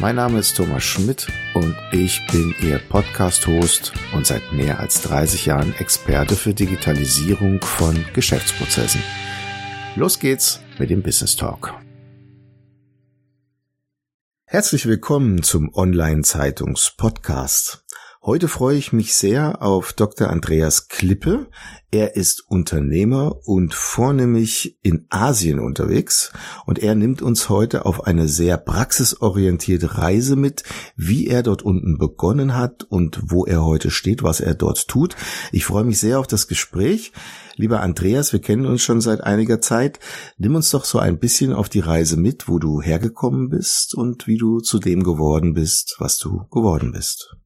Mein Name ist Thomas Schmidt und ich bin Ihr Podcast-Host und seit mehr als 30 Jahren Experte für Digitalisierung von Geschäftsprozessen. Los geht's mit dem Business Talk. Herzlich willkommen zum Online-Zeitungs-Podcast. Heute freue ich mich sehr auf Dr. Andreas Klippe. Er ist Unternehmer und vornehmlich in Asien unterwegs und er nimmt uns heute auf eine sehr praxisorientierte Reise mit, wie er dort unten begonnen hat und wo er heute steht, was er dort tut. Ich freue mich sehr auf das Gespräch. Lieber Andreas, wir kennen uns schon seit einiger Zeit. Nimm uns doch so ein bisschen auf die Reise mit, wo du hergekommen bist und wie du zu dem geworden bist, was du geworden bist.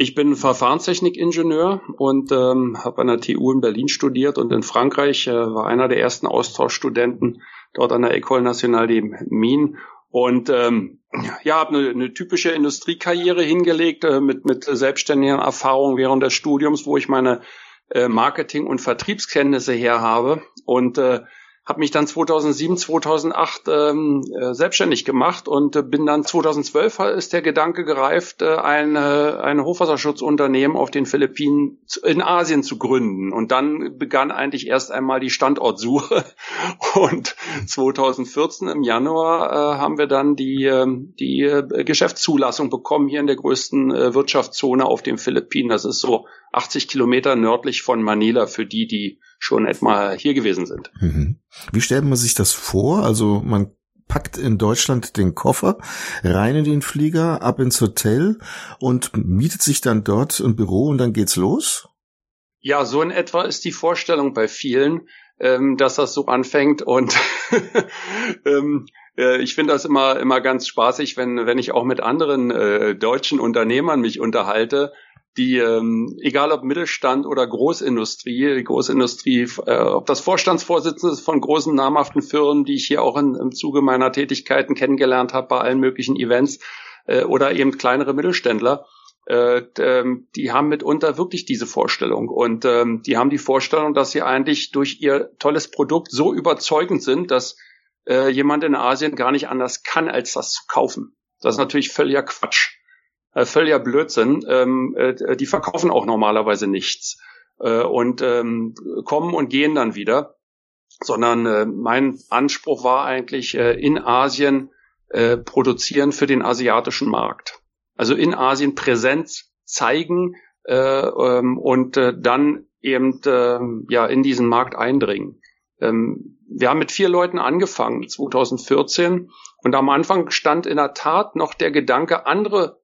Ich bin Verfahrenstechnikingenieur und ähm, habe an der TU in Berlin studiert und in Frankreich äh, war einer der ersten Austauschstudenten dort an der École Nationale des Mines und ähm, ja, habe eine, eine typische Industriekarriere hingelegt äh, mit mit selbstständigen Erfahrungen während des Studiums, wo ich meine äh, Marketing- und Vertriebskenntnisse her habe und äh, habe mich dann 2007, 2008 ähm, äh, selbstständig gemacht und äh, bin dann 2012 ist der Gedanke gereift, äh, ein, äh, ein Hochwasserschutzunternehmen auf den Philippinen in Asien zu gründen. Und dann begann eigentlich erst einmal die Standortsuche. Und 2014 im Januar äh, haben wir dann die, äh, die Geschäftszulassung bekommen hier in der größten äh, Wirtschaftszone auf den Philippinen. Das ist so 80 Kilometer nördlich von Manila für die, die schon etwa hier gewesen sind. Mhm. Wie stellt man sich das vor? Also man packt in Deutschland den Koffer, rein in den Flieger, ab ins Hotel und mietet sich dann dort ein Büro und dann geht's los? Ja, so in etwa ist die Vorstellung bei vielen, ähm, dass das so anfängt und ähm, äh, ich finde das immer immer ganz spaßig, wenn wenn ich auch mit anderen äh, deutschen Unternehmern mich unterhalte die, ähm, egal ob Mittelstand oder Großindustrie, Großindustrie, äh, ob das Vorstandsvorsitzende von großen namhaften Firmen, die ich hier auch in, im Zuge meiner Tätigkeiten kennengelernt habe bei allen möglichen Events, äh, oder eben kleinere Mittelständler, äh, ähm, die haben mitunter wirklich diese Vorstellung. Und ähm, die haben die Vorstellung, dass sie eigentlich durch ihr tolles Produkt so überzeugend sind, dass äh, jemand in Asien gar nicht anders kann, als das zu kaufen. Das ist natürlich völliger Quatsch äh, völliger Blödsinn. Ähm, äh, die verkaufen auch normalerweise nichts äh, und ähm, kommen und gehen dann wieder. Sondern äh, mein Anspruch war eigentlich äh, in Asien äh, produzieren für den asiatischen Markt. Also in Asien Präsenz zeigen äh, ähm, und äh, dann eben äh, ja in diesen Markt eindringen. Ähm, wir haben mit vier Leuten angefangen 2014 und am Anfang stand in der Tat noch der Gedanke, andere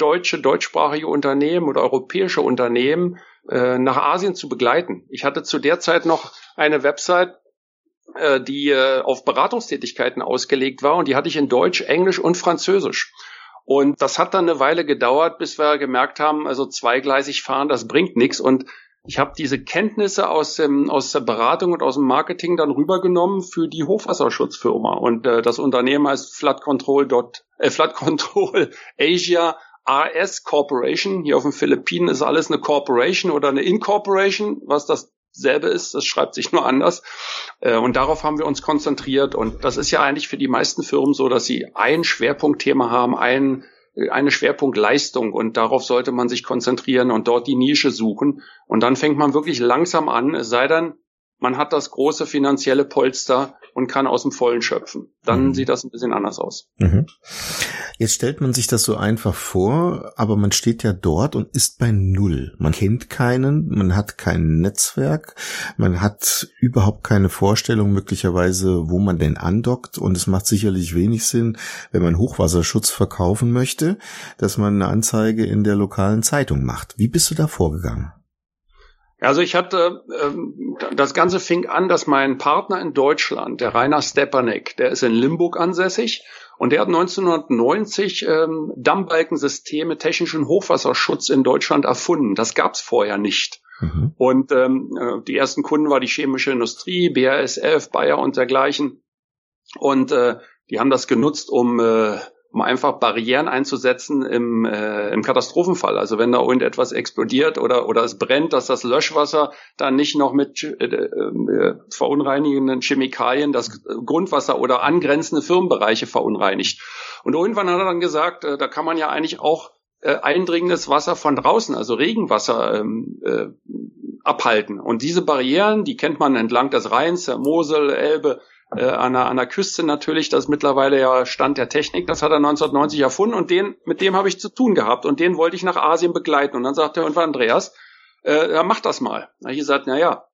deutsche, deutschsprachige Unternehmen oder europäische Unternehmen äh, nach Asien zu begleiten. Ich hatte zu der Zeit noch eine Website, äh, die äh, auf Beratungstätigkeiten ausgelegt war und die hatte ich in Deutsch, Englisch und Französisch. Und das hat dann eine Weile gedauert, bis wir gemerkt haben, also zweigleisig fahren, das bringt nichts. Und ich habe diese Kenntnisse aus, dem, aus der Beratung und aus dem Marketing dann rübergenommen für die Hochwasserschutzfirma. Und äh, das Unternehmen heißt Flood Control, äh, Flood Control Asia AS Corporation. Hier auf den Philippinen ist alles eine Corporation oder eine Incorporation, was dasselbe ist. Das schreibt sich nur anders. Äh, und darauf haben wir uns konzentriert. Und das ist ja eigentlich für die meisten Firmen so, dass sie ein Schwerpunktthema haben, ein eine Schwerpunktleistung und darauf sollte man sich konzentrieren und dort die Nische suchen. Und dann fängt man wirklich langsam an, es sei denn, man hat das große finanzielle Polster und kann aus dem Vollen schöpfen. Dann mhm. sieht das ein bisschen anders aus. Mhm. Jetzt stellt man sich das so einfach vor, aber man steht ja dort und ist bei Null. Man kennt keinen, man hat kein Netzwerk, man hat überhaupt keine Vorstellung möglicherweise, wo man denn andockt und es macht sicherlich wenig Sinn, wenn man Hochwasserschutz verkaufen möchte, dass man eine Anzeige in der lokalen Zeitung macht. Wie bist du da vorgegangen? Also ich hatte, ähm, das Ganze fing an, dass mein Partner in Deutschland, der Rainer Stepanek, der ist in Limburg ansässig und der hat 1990 ähm, Dammbalkensysteme technischen Hochwasserschutz in Deutschland erfunden. Das gab's vorher nicht. Mhm. Und ähm, äh, die ersten Kunden war die chemische Industrie, BASF, Bayer und dergleichen. Und äh, die haben das genutzt, um äh, um einfach Barrieren einzusetzen im, äh, im Katastrophenfall. Also wenn da irgendetwas explodiert oder, oder es brennt, dass das Löschwasser dann nicht noch mit äh, äh, verunreinigenden Chemikalien das Grundwasser oder angrenzende Firmenbereiche verunreinigt. Und irgendwann hat er dann gesagt, äh, da kann man ja eigentlich auch äh, eindringendes Wasser von draußen, also Regenwasser, ähm, äh, abhalten. Und diese Barrieren, die kennt man entlang des Rheins, der Mosel, Elbe, äh, an, der, an der Küste natürlich, das ist mittlerweile ja Stand der Technik, das hat er 1990 erfunden und den, mit dem habe ich zu tun gehabt und den wollte ich nach Asien begleiten. Und dann sagte er irgendwann Andreas, äh, ja, mach das mal. Da habe ich gesagt, na ja,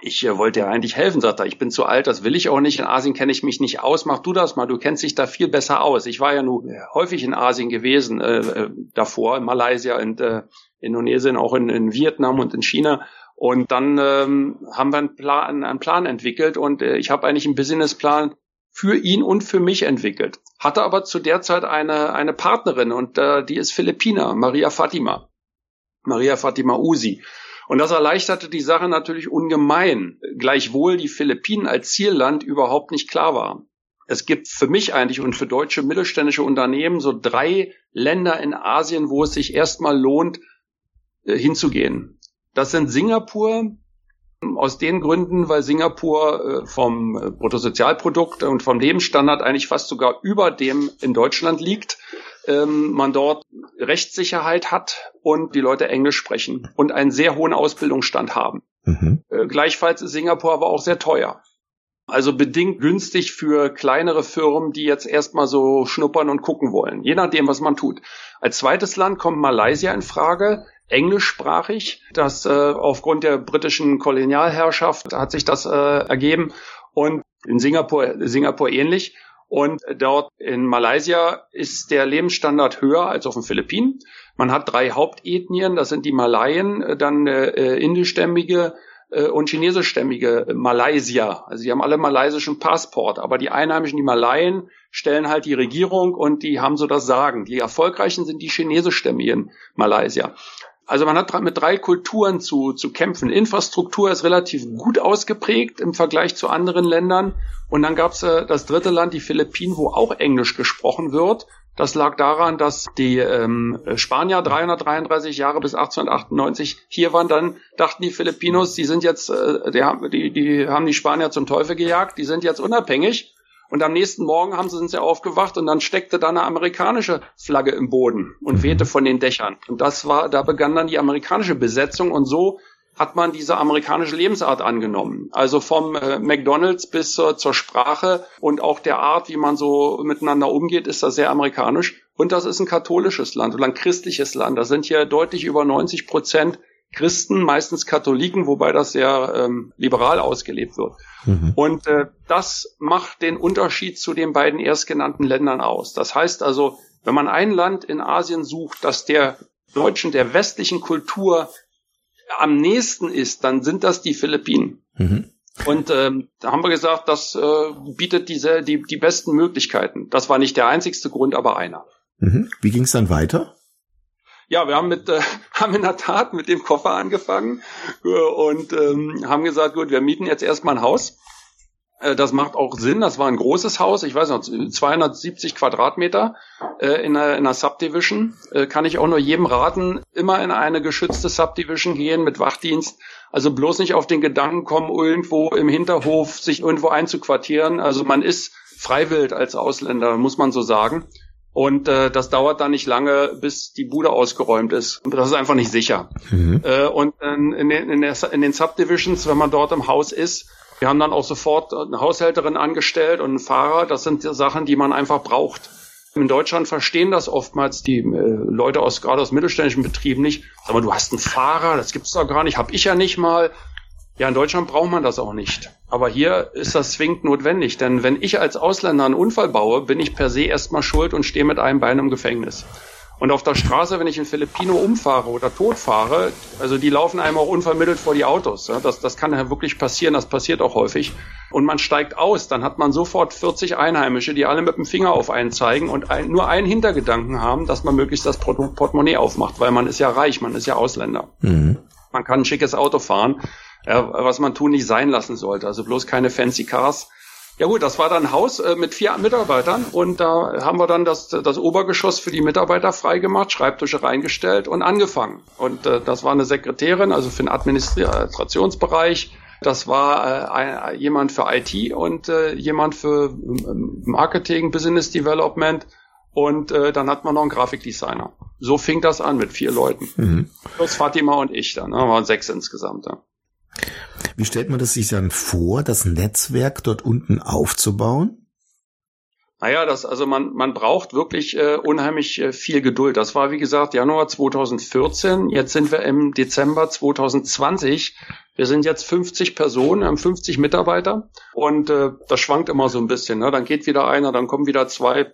ich äh, wollte ja eigentlich helfen, sagt er, ich bin zu alt, das will ich auch nicht. In Asien kenne ich mich nicht aus, mach du das mal, du kennst dich da viel besser aus. Ich war ja nun häufig in Asien gewesen, äh, äh, davor, in Malaysia und äh, Indonesien, auch in, in Vietnam und in China. Und dann ähm, haben wir einen Plan, einen Plan entwickelt und äh, ich habe eigentlich einen Businessplan für ihn und für mich entwickelt. Hatte aber zu der Zeit eine, eine Partnerin und äh, die ist Philippiner, Maria Fatima. Maria Fatima Usi. Und das erleichterte die Sache natürlich ungemein, gleichwohl die Philippinen als Zielland überhaupt nicht klar waren. Es gibt für mich eigentlich und für deutsche mittelständische Unternehmen so drei Länder in Asien, wo es sich erstmal lohnt, äh, hinzugehen. Das sind Singapur, aus den Gründen, weil Singapur äh, vom äh, Bruttosozialprodukt und vom Lebensstandard eigentlich fast sogar über dem in Deutschland liegt. Ähm, man dort Rechtssicherheit hat und die Leute Englisch sprechen und einen sehr hohen Ausbildungsstand haben. Mhm. Äh, gleichfalls ist Singapur aber auch sehr teuer. Also bedingt günstig für kleinere Firmen, die jetzt erstmal so schnuppern und gucken wollen, je nachdem, was man tut. Als zweites Land kommt Malaysia in Frage englischsprachig. Das äh, aufgrund der britischen Kolonialherrschaft hat sich das äh, ergeben und in Singapur Singapur ähnlich. Und dort in Malaysia ist der Lebensstandard höher als auf den Philippinen. Man hat drei Hauptethnien, das sind die Malayen, dann äh, indischstämmige äh, und chinesischstämmige Malaysier. Also die haben alle malaysischen Passport, aber die Einheimischen, die Malayen, stellen halt die Regierung und die haben so das Sagen. Die erfolgreichen sind die chinesischstämmigen Malaysier. Also man hat mit drei Kulturen zu, zu kämpfen. Infrastruktur ist relativ gut ausgeprägt im Vergleich zu anderen Ländern. Und dann gab es äh, das dritte Land, die Philippinen, wo auch Englisch gesprochen wird. Das lag daran, dass die ähm, Spanier 333 Jahre bis 1898 hier waren. Dann dachten die Filipinos, die sind jetzt, äh, die, die, die haben die Spanier zum Teufel gejagt, die sind jetzt unabhängig und am nächsten Morgen haben sie, sind sie aufgewacht und dann steckte da eine amerikanische Flagge im Boden und mhm. wehte von den Dächern. Und das war, da begann dann die amerikanische Besetzung und so hat man diese amerikanische Lebensart angenommen. Also vom äh, McDonalds bis zur, zur Sprache und auch der Art, wie man so miteinander umgeht, ist das sehr amerikanisch. Und das ist ein katholisches Land oder ein christliches Land. Da sind hier deutlich über 90 Prozent Christen, meistens Katholiken, wobei das sehr ähm, liberal ausgelebt wird. Mhm. Und äh, das macht den Unterschied zu den beiden erstgenannten Ländern aus. Das heißt also, wenn man ein Land in Asien sucht, das der deutschen, der westlichen Kultur am nächsten ist, dann sind das die Philippinen. Mhm. Und ähm, da haben wir gesagt, das äh, bietet diese, die, die besten Möglichkeiten. Das war nicht der einzigste Grund, aber einer. Mhm. Wie ging es dann weiter? Ja, wir haben mit, äh, haben in der Tat mit dem Koffer angefangen äh, und ähm, haben gesagt, gut, wir mieten jetzt erstmal ein Haus. Äh, das macht auch Sinn. Das war ein großes Haus, ich weiß noch, 270 Quadratmeter äh, in, einer, in einer Subdivision. Äh, kann ich auch nur jedem raten, immer in eine geschützte Subdivision gehen mit Wachdienst. Also bloß nicht auf den Gedanken kommen, irgendwo im Hinterhof sich irgendwo einzuquartieren. Also man ist freiwillig als Ausländer, muss man so sagen. Und äh, das dauert dann nicht lange, bis die Bude ausgeräumt ist. Und das ist einfach nicht sicher. Mhm. Äh, und in, in, den, in, der, in den Subdivisions, wenn man dort im Haus ist, wir haben dann auch sofort eine Haushälterin angestellt und einen Fahrer. Das sind die Sachen, die man einfach braucht. In Deutschland verstehen das oftmals die äh, Leute aus gerade aus mittelständischen Betrieben nicht. Sag mal, du hast einen Fahrer, das gibt's doch gar nicht, hab ich ja nicht mal. Ja, in Deutschland braucht man das auch nicht. Aber hier ist das zwingend notwendig, denn wenn ich als Ausländer einen Unfall baue, bin ich per se erstmal schuld und stehe mit einem Bein im Gefängnis. Und auf der Straße, wenn ich in Filipino umfahre oder totfahre, also die laufen einem auch unvermittelt vor die Autos. Das, das kann ja wirklich passieren, das passiert auch häufig. Und man steigt aus, dann hat man sofort 40 Einheimische, die alle mit dem Finger auf einen zeigen und ein, nur einen Hintergedanken haben, dass man möglichst das Portemonnaie aufmacht, weil man ist ja reich, man ist ja Ausländer. Mhm. man kann ein schickes Auto fahren, ja, was man tun nicht sein lassen sollte. Also bloß keine fancy Cars. Ja gut, das war dann ein Haus äh, mit vier Mitarbeitern und da haben wir dann das, das Obergeschoss für die Mitarbeiter freigemacht, Schreibtische reingestellt und angefangen. Und äh, das war eine Sekretärin, also für den Administrationsbereich. Das war äh, ein, jemand für IT und äh, jemand für ähm, Marketing, Business Development und äh, dann hat man noch einen Grafikdesigner. So fing das an mit vier Leuten. Mhm. Plus Fatima und ich dann, ne? waren sechs insgesamt. Ja. Wie stellt man das sich dann vor, das Netzwerk dort unten aufzubauen? Naja, das, also man, man braucht wirklich äh, unheimlich äh, viel Geduld. Das war, wie gesagt, Januar 2014. Jetzt sind wir im Dezember 2020. Wir sind jetzt 50 Personen, haben 50 Mitarbeiter und äh, das schwankt immer so ein bisschen. Ne? Dann geht wieder einer, dann kommen wieder zwei.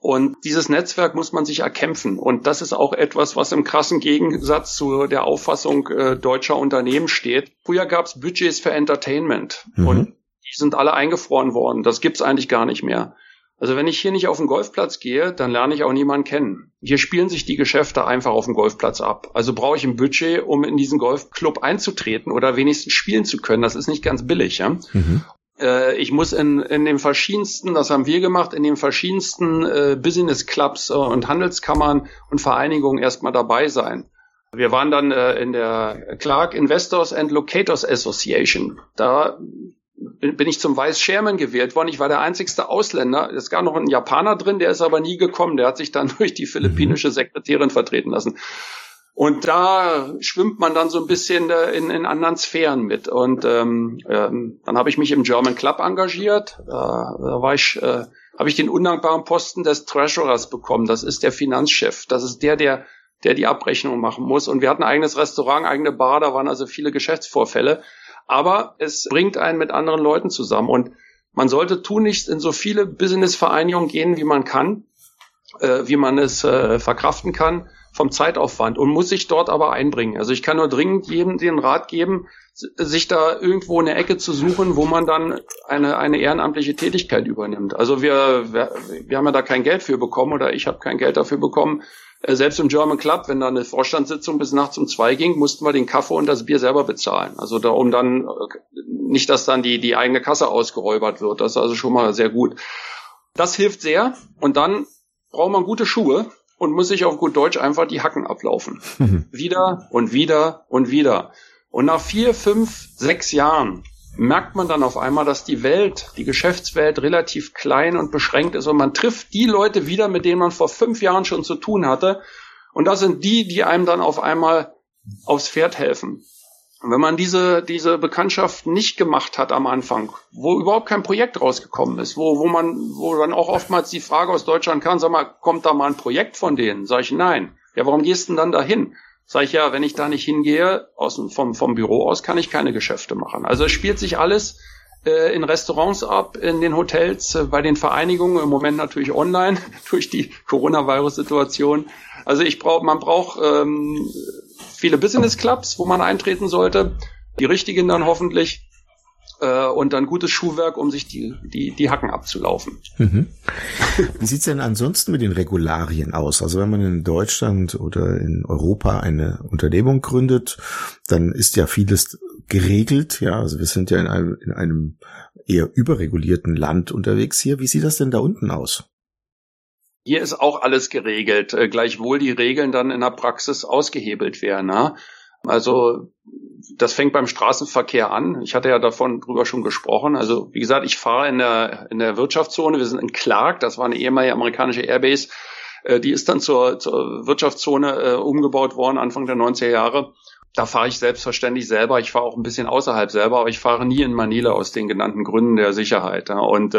Und dieses Netzwerk muss man sich erkämpfen. Und das ist auch etwas, was im krassen Gegensatz zu der Auffassung äh, deutscher Unternehmen steht. Früher gab es Budgets für Entertainment mhm. und die sind alle eingefroren worden. Das gibt's eigentlich gar nicht mehr. Also wenn ich hier nicht auf den Golfplatz gehe, dann lerne ich auch niemanden kennen. Hier spielen sich die Geschäfte einfach auf dem Golfplatz ab. Also brauche ich ein Budget, um in diesen Golfclub einzutreten oder wenigstens spielen zu können. Das ist nicht ganz billig. Ja? Mhm. Äh, ich muss in, in den verschiedensten, das haben wir gemacht, in den verschiedensten äh, Business Clubs äh, und Handelskammern und Vereinigungen erstmal dabei sein. Wir waren dann äh, in der Clark Investors and Locators Association. Da bin, bin ich zum Vice Chairman gewählt worden. Ich war der einzigste Ausländer. Es gab noch einen Japaner drin, der ist aber nie gekommen. Der hat sich dann durch die philippinische mhm. Sekretärin vertreten lassen. Und da schwimmt man dann so ein bisschen äh, in, in anderen Sphären mit. Und ähm, ähm, dann habe ich mich im German Club engagiert. Äh, da war ich, äh, habe ich den undankbaren Posten des Treasurers bekommen. Das ist der Finanzchef. Das ist der, der der die Abrechnung machen muss. Und wir hatten ein eigenes Restaurant, eigene Bar, da waren also viele Geschäftsvorfälle. Aber es bringt einen mit anderen Leuten zusammen. Und man sollte tunlichst in so viele Businessvereinigungen gehen, wie man kann, äh, wie man es äh, verkraften kann vom Zeitaufwand und muss sich dort aber einbringen. Also ich kann nur dringend jedem den Rat geben, sich da irgendwo eine Ecke zu suchen, wo man dann eine, eine ehrenamtliche Tätigkeit übernimmt. Also wir, wir, wir haben ja da kein Geld für bekommen oder ich habe kein Geld dafür bekommen. Äh, selbst im German Club, wenn da eine Vorstandssitzung bis nachts um zwei ging, mussten wir den Kaffee und das Bier selber bezahlen. Also da, um dann äh, nicht, dass dann die, die eigene Kasse ausgeräubert wird. Das ist also schon mal sehr gut. Das hilft sehr. Und dann braucht man gute Schuhe und muss sich auf gut Deutsch einfach die Hacken ablaufen. Mhm. Wieder und wieder und wieder. Und nach vier, fünf, sechs Jahren merkt man dann auf einmal, dass die Welt, die Geschäftswelt relativ klein und beschränkt ist und man trifft die Leute wieder, mit denen man vor fünf Jahren schon zu tun hatte. Und das sind die, die einem dann auf einmal aufs Pferd helfen. Wenn man diese, diese Bekanntschaft nicht gemacht hat am Anfang, wo überhaupt kein Projekt rausgekommen ist, wo, wo man, wo dann auch oftmals die Frage aus Deutschland kam, sag mal, kommt da mal ein Projekt von denen? Sag ich, nein. Ja, warum gehst du denn dann dahin? Sag ich, ja, wenn ich da nicht hingehe, aus, vom, vom Büro aus, kann ich keine Geschäfte machen. Also es spielt sich alles äh, in Restaurants ab, in den Hotels, äh, bei den Vereinigungen, im Moment natürlich online durch die Coronavirus-Situation. Also ich brauche, man braucht ähm, viele Business Clubs, wo man eintreten sollte, die richtigen dann hoffentlich äh, und dann gutes Schuhwerk, um sich die, die, die Hacken abzulaufen. Mhm. Wie sieht's denn ansonsten mit den Regularien aus? Also wenn man in Deutschland oder in Europa eine Unternehmung gründet, dann ist ja vieles geregelt. Ja, also wir sind ja in einem, in einem eher überregulierten Land unterwegs hier. Wie sieht das denn da unten aus? Hier ist auch alles geregelt, äh, gleichwohl die Regeln dann in der Praxis ausgehebelt werden. Ne? Also das fängt beim Straßenverkehr an. Ich hatte ja davon drüber schon gesprochen. Also wie gesagt, ich fahre in der in der Wirtschaftszone. Wir sind in Clark, das war eine ehemalige amerikanische Airbase. Äh, die ist dann zur, zur Wirtschaftszone äh, umgebaut worden Anfang der 90er Jahre. Da fahre ich selbstverständlich selber. Ich fahre auch ein bisschen außerhalb selber, aber ich fahre nie in Manila aus den genannten Gründen der Sicherheit. Ja. Und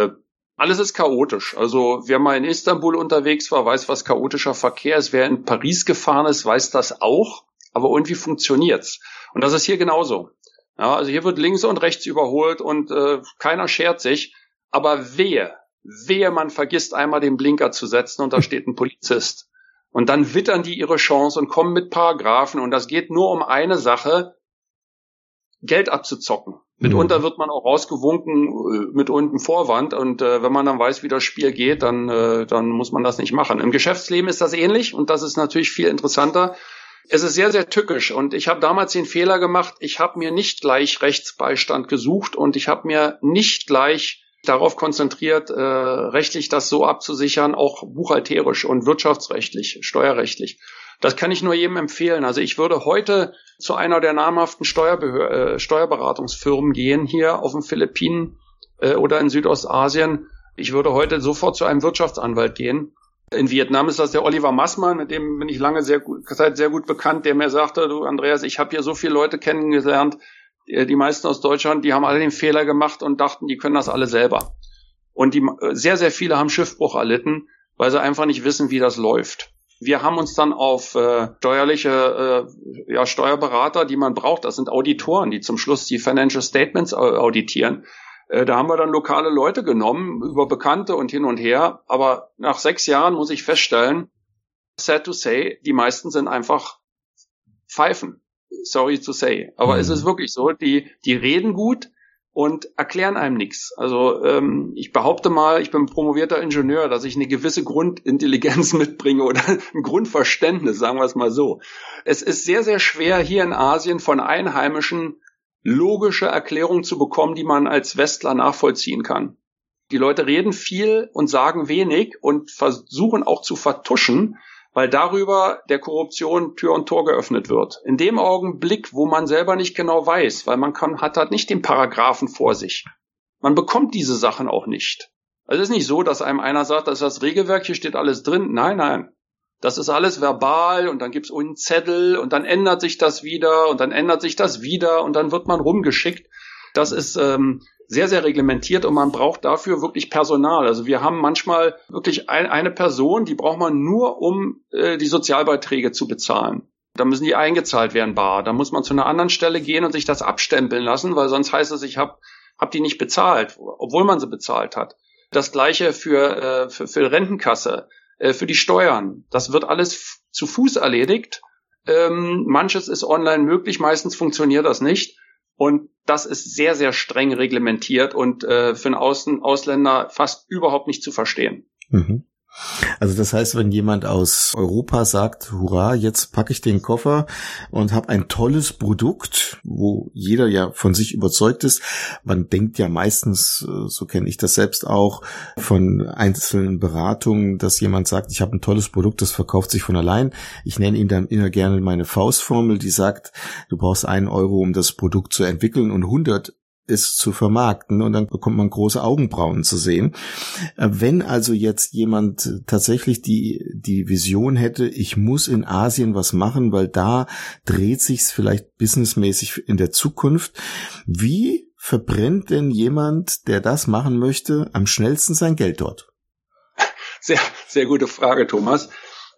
alles ist chaotisch. Also wer mal in Istanbul unterwegs war, weiß, was chaotischer Verkehr ist. Wer in Paris gefahren ist, weiß das auch. Aber irgendwie funktioniert's. Und das ist hier genauso. Ja, also hier wird links und rechts überholt und äh, keiner schert sich. Aber wehe, wehe, man vergisst einmal den Blinker zu setzen und da steht ein Polizist. Und dann wittern die ihre Chance und kommen mit Paragraphen. Und das geht nur um eine Sache, Geld abzuzocken. Mitunter mhm. wird man auch rausgewunken äh, mit unten Vorwand und äh, wenn man dann weiß, wie das Spiel geht, dann, äh, dann muss man das nicht machen. Im Geschäftsleben ist das ähnlich und das ist natürlich viel interessanter. Es ist sehr, sehr tückisch und ich habe damals den Fehler gemacht, ich habe mir nicht gleich Rechtsbeistand gesucht und ich habe mir nicht gleich darauf konzentriert, äh, rechtlich das so abzusichern, auch buchhalterisch und wirtschaftsrechtlich, steuerrechtlich. Das kann ich nur jedem empfehlen. Also ich würde heute zu einer der namhaften Steuerbehör äh, Steuerberatungsfirmen gehen hier auf den Philippinen äh, oder in Südostasien. Ich würde heute sofort zu einem Wirtschaftsanwalt gehen. In Vietnam ist das der Oliver Massmann, mit dem bin ich lange sehr gut, sehr gut bekannt, der mir sagte, du Andreas, ich habe hier so viele Leute kennengelernt, äh, die meisten aus Deutschland, die haben alle den Fehler gemacht und dachten, die können das alle selber. Und die, sehr, sehr viele haben Schiffbruch erlitten, weil sie einfach nicht wissen, wie das läuft. Wir haben uns dann auf äh, steuerliche äh, ja, Steuerberater, die man braucht, das sind Auditoren, die zum Schluss die Financial Statements auditieren. Äh, da haben wir dann lokale Leute genommen, über Bekannte und hin und her. Aber nach sechs Jahren muss ich feststellen, sad to say, die meisten sind einfach Pfeifen. Sorry to say. Aber mhm. es ist wirklich so, die, die reden gut, und erklären einem nichts. Also ähm, ich behaupte mal, ich bin promovierter Ingenieur, dass ich eine gewisse Grundintelligenz mitbringe oder ein Grundverständnis, sagen wir es mal so. Es ist sehr, sehr schwer hier in Asien von Einheimischen logische Erklärungen zu bekommen, die man als Westler nachvollziehen kann. Die Leute reden viel und sagen wenig und versuchen auch zu vertuschen, weil darüber der Korruption Tür und Tor geöffnet wird. In dem Augenblick, wo man selber nicht genau weiß, weil man kann, hat halt nicht den Paragraphen vor sich. Man bekommt diese Sachen auch nicht. Also es ist nicht so, dass einem einer sagt, das ist das Regelwerk, hier steht alles drin. Nein, nein. Das ist alles verbal und dann gibt's einen Zettel und dann ändert sich das wieder und dann ändert sich das wieder und dann wird man rumgeschickt. Das ist ähm, sehr, sehr reglementiert und man braucht dafür wirklich Personal. Also wir haben manchmal wirklich ein, eine Person, die braucht man nur, um äh, die Sozialbeiträge zu bezahlen. Da müssen die eingezahlt werden bar. Da muss man zu einer anderen Stelle gehen und sich das abstempeln lassen, weil sonst heißt es, ich habe hab die nicht bezahlt, obwohl man sie bezahlt hat. Das gleiche für, äh, für, für Rentenkasse, äh, für die Steuern. Das wird alles zu Fuß erledigt. Ähm, manches ist online möglich, meistens funktioniert das nicht. Und das ist sehr, sehr streng reglementiert und äh, für einen Außen Ausländer fast überhaupt nicht zu verstehen. Mhm. Also das heißt, wenn jemand aus Europa sagt, hurra, jetzt packe ich den Koffer und habe ein tolles Produkt, wo jeder ja von sich überzeugt ist, man denkt ja meistens, äh, so kenne ich das selbst auch, von einzelnen Beratungen, dass jemand sagt, ich habe ein tolles Produkt, das verkauft sich von allein. Ich nenne ihn dann immer gerne meine Faustformel, die sagt, du brauchst einen Euro, um das Produkt zu entwickeln und 100 ist zu vermarkten und dann bekommt man große Augenbrauen zu sehen. Äh, wenn also jetzt jemand tatsächlich die, die Vision hätte, ich muss in Asien was machen, weil da dreht sich's vielleicht businessmäßig in der Zukunft. Wie verbrennt denn jemand, der das machen möchte, am schnellsten sein Geld dort? Sehr, sehr gute Frage, Thomas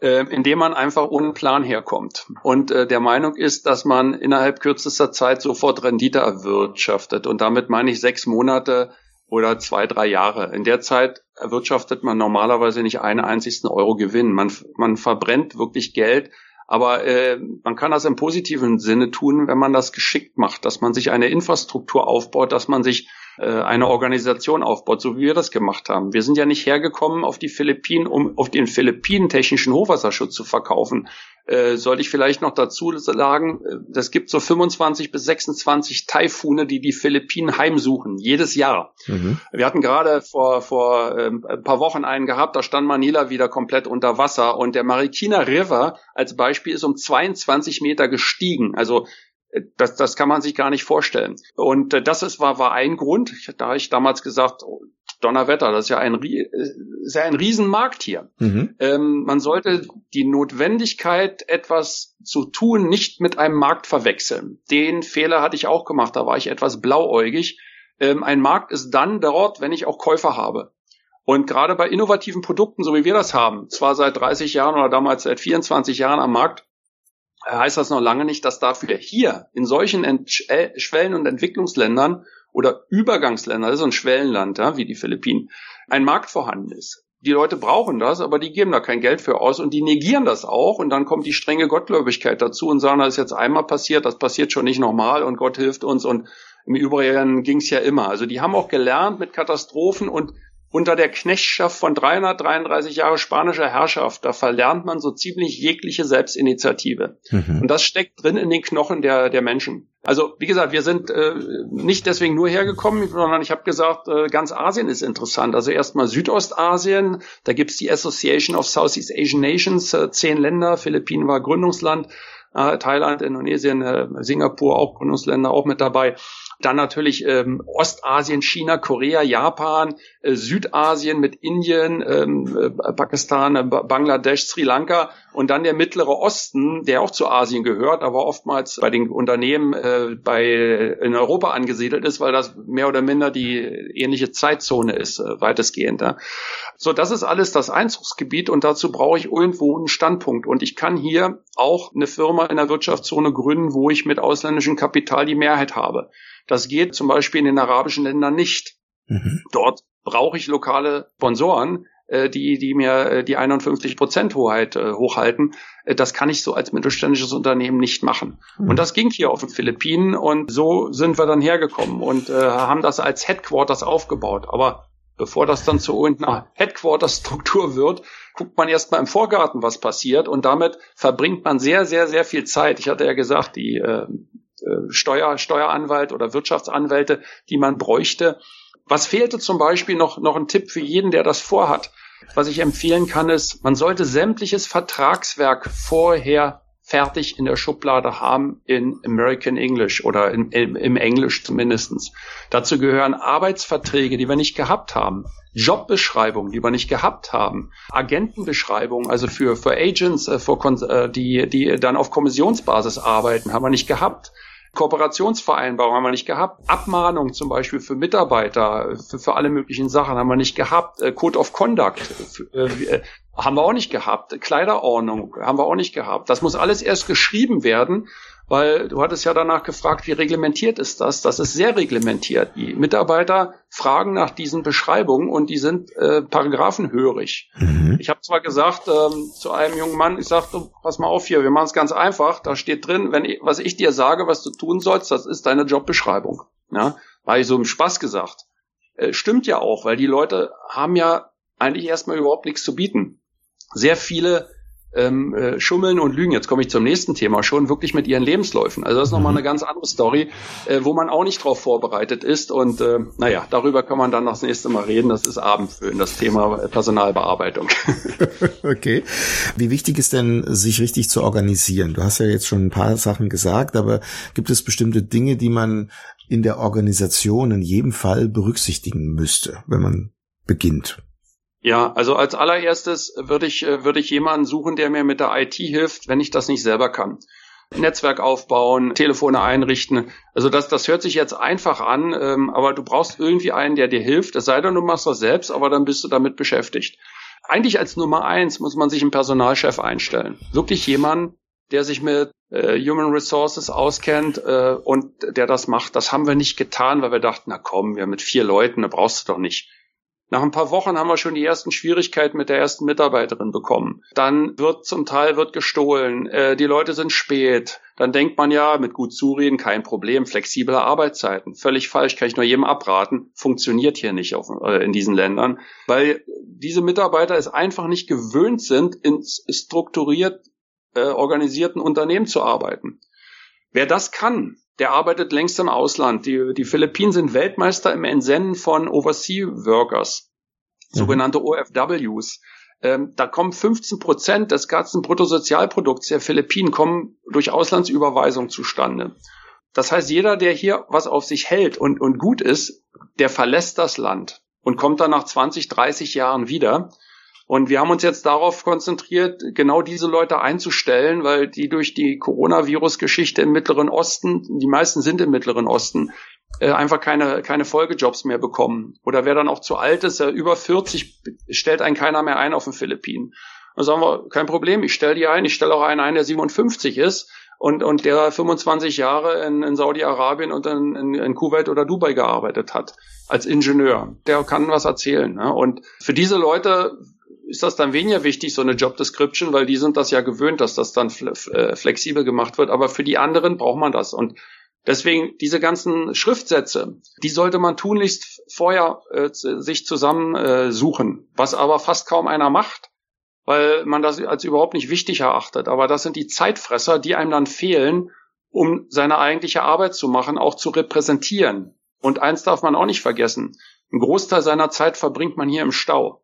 äh, indem man einfach ohne Plan herkommt und äh, der Meinung ist, dass man innerhalb kürzester Zeit sofort Rendite erwirtschaftet. Und damit meine ich sechs Monate oder zwei, drei Jahre. In der Zeit erwirtschaftet man normalerweise nicht einen einzigsten Euro Gewinn. Man, man verbrennt wirklich Geld, aber äh, man kann das im positiven Sinne tun, wenn man das geschickt macht, dass man sich eine Infrastruktur aufbaut, dass man sich eine Organisation aufbaut, so wie wir das gemacht haben. Wir sind ja nicht hergekommen auf die Philippinen, um auf den Philippinen technischen Hochwasserschutz zu verkaufen. Äh, sollte ich vielleicht noch dazu sagen, es äh, gibt so 25 bis 26 Taifune, die die Philippinen heimsuchen, jedes Jahr. Mhm. Wir hatten gerade vor, vor äh, ein paar Wochen einen gehabt, da stand Manila wieder komplett unter Wasser und der Marikina River als Beispiel ist um 22 Meter gestiegen. Also das, das kann man sich gar nicht vorstellen. Und äh, das ist, war, war ein Grund. Ich, da habe ich damals gesagt, oh, Donnerwetter, das ist ja ein, ist ja ein Riesenmarkt hier. Mhm. Ähm, man sollte die Notwendigkeit, etwas zu tun, nicht mit einem Markt verwechseln. Den Fehler hatte ich auch gemacht, da war ich etwas blauäugig. Ähm, ein Markt ist dann dort, wenn ich auch Käufer habe. Und gerade bei innovativen Produkten, so wie wir das haben, zwar seit 30 Jahren oder damals seit 24 Jahren am Markt, heißt das noch lange nicht, dass dafür hier in solchen Ent Schwellen- und Entwicklungsländern oder Übergangsländern, das ist ein Schwellenland, ja, wie die Philippinen, ein Markt vorhanden ist. Die Leute brauchen das, aber die geben da kein Geld für aus und die negieren das auch und dann kommt die strenge Gottgläubigkeit dazu und sagen, das ist jetzt einmal passiert, das passiert schon nicht nochmal und Gott hilft uns und im Übrigen ging es ja immer. Also die haben auch gelernt mit Katastrophen und unter der Knechtschaft von 333 Jahre spanischer Herrschaft, da verlernt man so ziemlich jegliche Selbstinitiative. Mhm. Und das steckt drin in den Knochen der, der Menschen. Also wie gesagt, wir sind äh, nicht deswegen nur hergekommen, sondern ich habe gesagt, äh, ganz Asien ist interessant. Also erstmal Südostasien, da gibt's die Association of Southeast Asian Nations, äh, zehn Länder, Philippinen war Gründungsland, äh, Thailand, Indonesien, äh, Singapur auch Gründungsländer auch mit dabei. Dann natürlich ähm, Ostasien, China, Korea, Japan, äh, Südasien mit Indien, ähm, äh, Pakistan, äh, Bangladesch, Sri Lanka und dann der Mittlere Osten, der auch zu Asien gehört, aber oftmals bei den Unternehmen äh, bei in Europa angesiedelt ist, weil das mehr oder minder die ähnliche Zeitzone ist, äh, weitestgehend. Ja. So, das ist alles das Einzugsgebiet und dazu brauche ich irgendwo einen Standpunkt. Und ich kann hier auch eine Firma in der Wirtschaftszone gründen, wo ich mit ausländischem Kapital die Mehrheit habe. Das geht zum Beispiel in den arabischen Ländern nicht. Mhm. Dort brauche ich lokale Sponsoren, äh, die, die mir äh, die 51 Prozent Hoheit äh, hochhalten. Das kann ich so als mittelständisches Unternehmen nicht machen. Mhm. Und das ging hier auf den Philippinen und so sind wir dann hergekommen und äh, haben das als Headquarters aufgebaut. Aber bevor das dann zu irgendeiner Headquarters-Struktur wird, guckt man erstmal im Vorgarten, was passiert und damit verbringt man sehr, sehr, sehr viel Zeit. Ich hatte ja gesagt, die äh, äh, Steuer, Steueranwalt oder Wirtschaftsanwälte, die man bräuchte. Was fehlte zum Beispiel noch, noch ein Tipp für jeden, der das vorhat? Was ich empfehlen kann, ist, man sollte sämtliches Vertragswerk vorher fertig in der Schublade haben in American English oder in, im, im Englisch zumindestens. Dazu gehören Arbeitsverträge, die wir nicht gehabt haben, Jobbeschreibungen, die wir nicht gehabt haben, Agentenbeschreibungen, also für, für Agents, äh, für, äh, die, die dann auf Kommissionsbasis arbeiten, haben wir nicht gehabt. Kooperationsvereinbarung haben wir nicht gehabt. Abmahnung zum Beispiel für Mitarbeiter, für, für alle möglichen Sachen haben wir nicht gehabt. Äh, Code of Conduct äh, äh, haben wir auch nicht gehabt. Kleiderordnung haben wir auch nicht gehabt. Das muss alles erst geschrieben werden weil du hattest ja danach gefragt, wie reglementiert ist das? Das ist sehr reglementiert. Die Mitarbeiter fragen nach diesen Beschreibungen und die sind äh, paragraphenhörig. Mhm. Ich habe zwar gesagt ähm, zu einem jungen Mann, ich sagte, pass mal auf hier, wir machen es ganz einfach. Da steht drin, wenn ich, was ich dir sage, was du tun sollst, das ist deine Jobbeschreibung. Ja, war ich so im Spaß gesagt. Äh, stimmt ja auch, weil die Leute haben ja eigentlich erstmal überhaupt nichts zu bieten. Sehr viele ähm, äh, schummeln und lügen, jetzt komme ich zum nächsten Thema, schon wirklich mit ihren Lebensläufen. Also das ist nochmal mhm. eine ganz andere Story, äh, wo man auch nicht drauf vorbereitet ist. Und äh, naja, darüber kann man dann noch das nächste Mal reden. Das ist Abendfüllen, das Thema Personalbearbeitung. okay. Wie wichtig ist denn, sich richtig zu organisieren? Du hast ja jetzt schon ein paar Sachen gesagt, aber gibt es bestimmte Dinge, die man in der Organisation in jedem Fall berücksichtigen müsste, wenn man beginnt? Ja, also als allererstes würde ich, äh, würde ich jemanden suchen, der mir mit der IT hilft, wenn ich das nicht selber kann. Netzwerk aufbauen, Telefone einrichten. Also das, das hört sich jetzt einfach an, ähm, aber du brauchst irgendwie einen, der dir hilft. Es sei denn, du machst das selbst, aber dann bist du damit beschäftigt. Eigentlich als Nummer eins muss man sich einen Personalchef einstellen. Wirklich jemanden, der sich mit äh, Human Resources auskennt äh, und der das macht. Das haben wir nicht getan, weil wir dachten, na komm, wir mit vier Leuten, da brauchst du doch nicht. Nach ein paar Wochen haben wir schon die ersten Schwierigkeiten mit der ersten Mitarbeiterin bekommen. Dann wird zum Teil wird gestohlen, äh, die Leute sind spät. Dann denkt man ja, mit gut zureden, kein Problem, flexible Arbeitszeiten. Völlig falsch, kann ich nur jedem abraten. Funktioniert hier nicht auf, äh, in diesen Ländern, weil diese Mitarbeiter es einfach nicht gewöhnt sind, in strukturiert äh, organisierten Unternehmen zu arbeiten. Wer das kann, der arbeitet längst im Ausland. Die, die Philippinen sind Weltmeister im Entsenden von Overseas Workers, mhm. sogenannte OFWs. Ähm, da kommen 15 Prozent des ganzen Bruttosozialprodukts der Philippinen kommen durch Auslandsüberweisung zustande. Das heißt, jeder, der hier was auf sich hält und, und gut ist, der verlässt das Land und kommt dann nach 20, 30 Jahren wieder. Und wir haben uns jetzt darauf konzentriert, genau diese Leute einzustellen, weil die durch die Coronavirus-Geschichte im Mittleren Osten, die meisten sind im Mittleren Osten, äh, einfach keine, keine Folgejobs mehr bekommen. Oder wer dann auch zu alt ist, über 40 stellt einen keiner mehr ein auf den Philippinen. Dann sagen wir, kein Problem, ich stelle die ein, ich stelle auch einen ein, der 57 ist und, und der 25 Jahre in, in Saudi-Arabien und in, in, in Kuwait oder Dubai gearbeitet hat als Ingenieur. Der kann was erzählen. Ne? Und für diese Leute ist das dann weniger wichtig, so eine Job Description, weil die sind das ja gewöhnt, dass das dann äh, flexibel gemacht wird. Aber für die anderen braucht man das. Und Deswegen diese ganzen Schriftsätze, die sollte man tunlichst vorher äh, sich zusammen äh, was aber fast kaum einer macht, weil man das als überhaupt nicht wichtig erachtet. Aber das sind die Zeitfresser, die einem dann fehlen, um seine eigentliche Arbeit zu machen, auch zu repräsentieren. Und eins darf man auch nicht vergessen. Ein Großteil seiner Zeit verbringt man hier im Stau.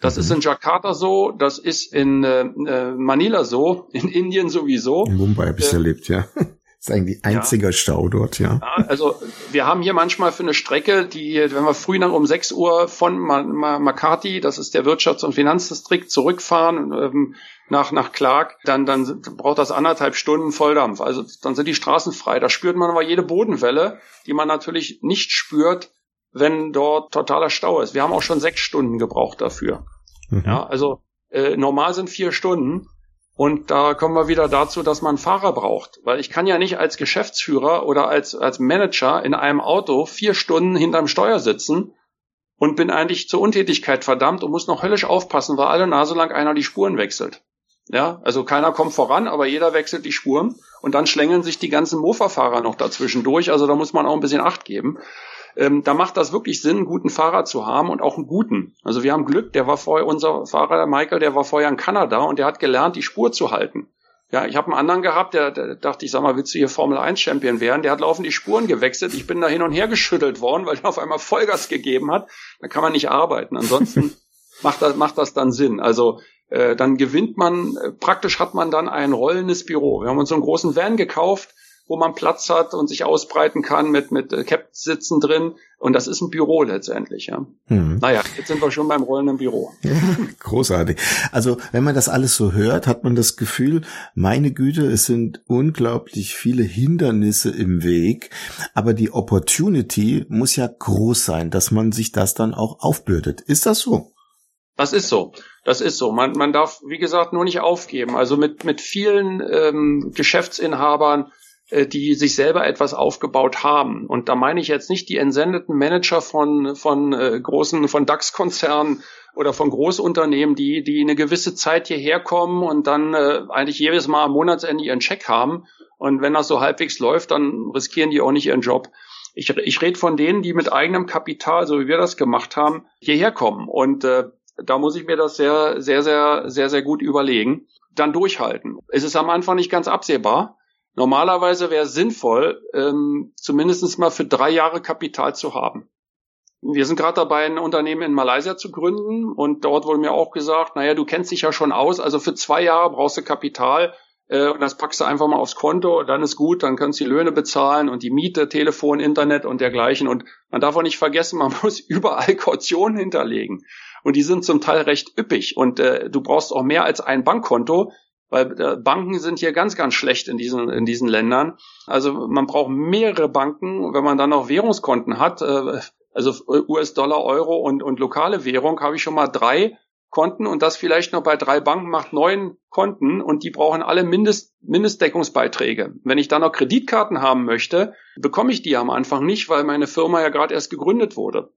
Das mhm. ist in Jakarta so, das ist in äh, äh Manila so, in Indien sowieso. In Mumbai habe ich äh, erlebt, ja. Das ist eigentlich einziger ja. Stau dort, ja. ja. Also wir haben hier manchmal für eine Strecke, die, wenn wir früh dann um 6 Uhr von Makati, das ist der Wirtschafts- und Finanzdistrikt, zurückfahren ähm, nach, nach Clark, dann, dann braucht das anderthalb Stunden Volldampf. Also dann sind die Straßen frei. Da spürt man aber jede Bodenwelle, die man natürlich nicht spürt, wenn dort totaler Stau ist. Wir haben auch schon sechs Stunden gebraucht dafür. Mhm. Ja, also äh, normal sind vier Stunden. Und da kommen wir wieder dazu, dass man Fahrer braucht. Weil ich kann ja nicht als Geschäftsführer oder als, als Manager in einem Auto vier Stunden hinterm Steuer sitzen und bin eigentlich zur Untätigkeit verdammt und muss noch höllisch aufpassen, weil alle Nase lang einer die Spuren wechselt. Ja, also keiner kommt voran, aber jeder wechselt die Spuren und dann schlängeln sich die ganzen Mofa-Fahrer noch dazwischen durch. Also da muss man auch ein bisschen Acht geben ähm, da macht das wirklich Sinn, einen guten Fahrer zu haben und auch einen guten. Also wir haben Glück, der war vorher, unser Fahrer, Michael, der war vorher in Kanada und der hat gelernt, die Spur zu halten. Ja, ich habe einen anderen gehabt, der, der dachte, ich sag mal, willst du hier Formel 1 Champion werden? Der hat laufend die Spuren gewechselt. Ich bin da hin und her geschüttelt worden, weil er auf einmal Vollgas gegeben hat. Da kann man nicht arbeiten. Ansonsten macht das, macht das dann Sinn. Also äh, dann gewinnt man, äh, praktisch hat man dann ein rollendes Büro. Wir haben uns so einen großen Van gekauft, wo man Platz hat und sich ausbreiten kann mit, mit äh, Cap-Sitzen drin. Und das ist ein Büro letztendlich, ja. Mhm. Naja, jetzt sind wir schon beim rollenden Büro. großartig. Also, wenn man das alles so hört, hat man das Gefühl, meine Güte, es sind unglaublich viele Hindernisse im Weg. Aber die Opportunity muss ja groß sein, dass man sich das dann auch aufbürdet. Ist das so? Das ist so. Das ist so. Man, man darf, wie gesagt, nur nicht aufgeben. Also mit, mit vielen ähm, Geschäftsinhabern die sich selber etwas aufgebaut haben. Und da meine ich jetzt nicht die entsendeten Manager von, von äh, großen, von DAX-Konzernen oder von Großunternehmen, die, die eine gewisse Zeit hierher kommen und dann äh, eigentlich jedes Mal am Monatsende ihren Check haben. Und wenn das so halbwegs läuft, dann riskieren die auch nicht ihren Job. Ich, ich rede von denen, die mit eigenem Kapital, so wie wir das gemacht haben, hierher kommen. Und äh, da muss ich mir das sehr, sehr, sehr, sehr, sehr gut überlegen. Dann durchhalten. Es ist am Anfang nicht ganz absehbar. Normalerweise wäre es sinnvoll, ähm, zumindest mal für drei Jahre Kapital zu haben. Wir sind gerade dabei, ein Unternehmen in Malaysia zu gründen und dort wurde mir auch gesagt, naja, du kennst dich ja schon aus, also für zwei Jahre brauchst du Kapital äh, und das packst du einfach mal aufs Konto, dann ist gut, dann kannst du die Löhne bezahlen und die Miete, Telefon, Internet und dergleichen. Und man darf auch nicht vergessen, man muss überall Kautionen hinterlegen. Und die sind zum Teil recht üppig und äh, du brauchst auch mehr als ein Bankkonto, weil äh, Banken sind hier ganz, ganz schlecht in diesen, in diesen Ländern. Also man braucht mehrere Banken, wenn man dann noch Währungskonten hat, äh, also US-Dollar, Euro und, und lokale Währung, habe ich schon mal drei Konten und das vielleicht noch bei drei Banken macht neun Konten und die brauchen alle Mindest, Mindestdeckungsbeiträge. Wenn ich dann noch Kreditkarten haben möchte, bekomme ich die am Anfang nicht, weil meine Firma ja gerade erst gegründet wurde.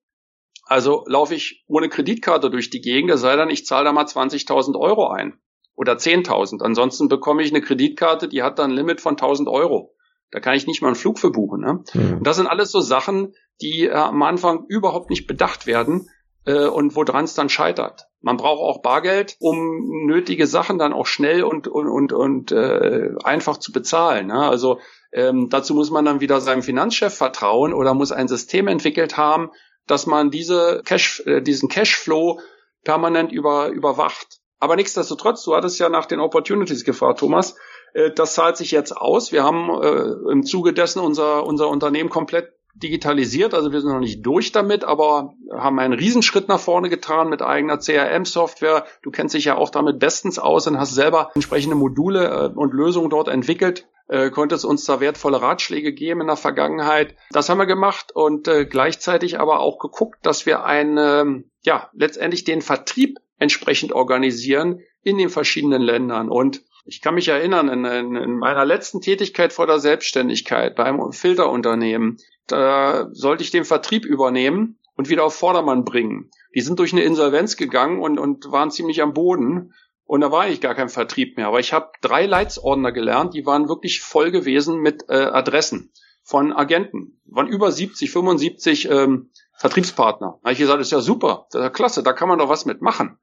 Also laufe ich ohne Kreditkarte durch die Gegend, es sei denn, ich zahle da mal 20.000 Euro ein oder 10.000. Ansonsten bekomme ich eine Kreditkarte, die hat dann ein Limit von 1.000 Euro. Da kann ich nicht mal einen Flug für buchen. Ne? Mhm. Und das sind alles so Sachen, die äh, am Anfang überhaupt nicht bedacht werden äh, und woran es dann scheitert. Man braucht auch Bargeld, um nötige Sachen dann auch schnell und und und, und äh, einfach zu bezahlen. Ne? Also ähm, dazu muss man dann wieder seinem Finanzchef vertrauen oder muss ein System entwickelt haben, dass man diese Cash, äh, diesen Cashflow permanent über, überwacht. Aber nichtsdestotrotz, du hattest ja nach den Opportunities gefragt, Thomas. Äh, das zahlt sich jetzt aus. Wir haben äh, im Zuge dessen unser, unser Unternehmen komplett digitalisiert. Also wir sind noch nicht durch damit, aber haben einen Riesenschritt nach vorne getan mit eigener CRM-Software. Du kennst dich ja auch damit bestens aus und hast selber entsprechende Module äh, und Lösungen dort entwickelt. Äh, konntest uns da wertvolle Ratschläge geben in der Vergangenheit. Das haben wir gemacht und äh, gleichzeitig aber auch geguckt, dass wir einen, ja, letztendlich den Vertrieb entsprechend organisieren in den verschiedenen Ländern. Und ich kann mich erinnern, in, in, in meiner letzten Tätigkeit vor der Selbstständigkeit beim Filterunternehmen, da sollte ich den Vertrieb übernehmen und wieder auf Vordermann bringen. Die sind durch eine Insolvenz gegangen und, und waren ziemlich am Boden. und da war eigentlich gar kein Vertrieb mehr. Aber ich habe drei Leitsordner gelernt, die waren wirklich voll gewesen mit äh, Adressen von Agenten. Waren über 70, 75 ähm, Vertriebspartner. Da habe ich gesagt, das ist ja super, das ist ja klasse, da kann man doch was mitmachen.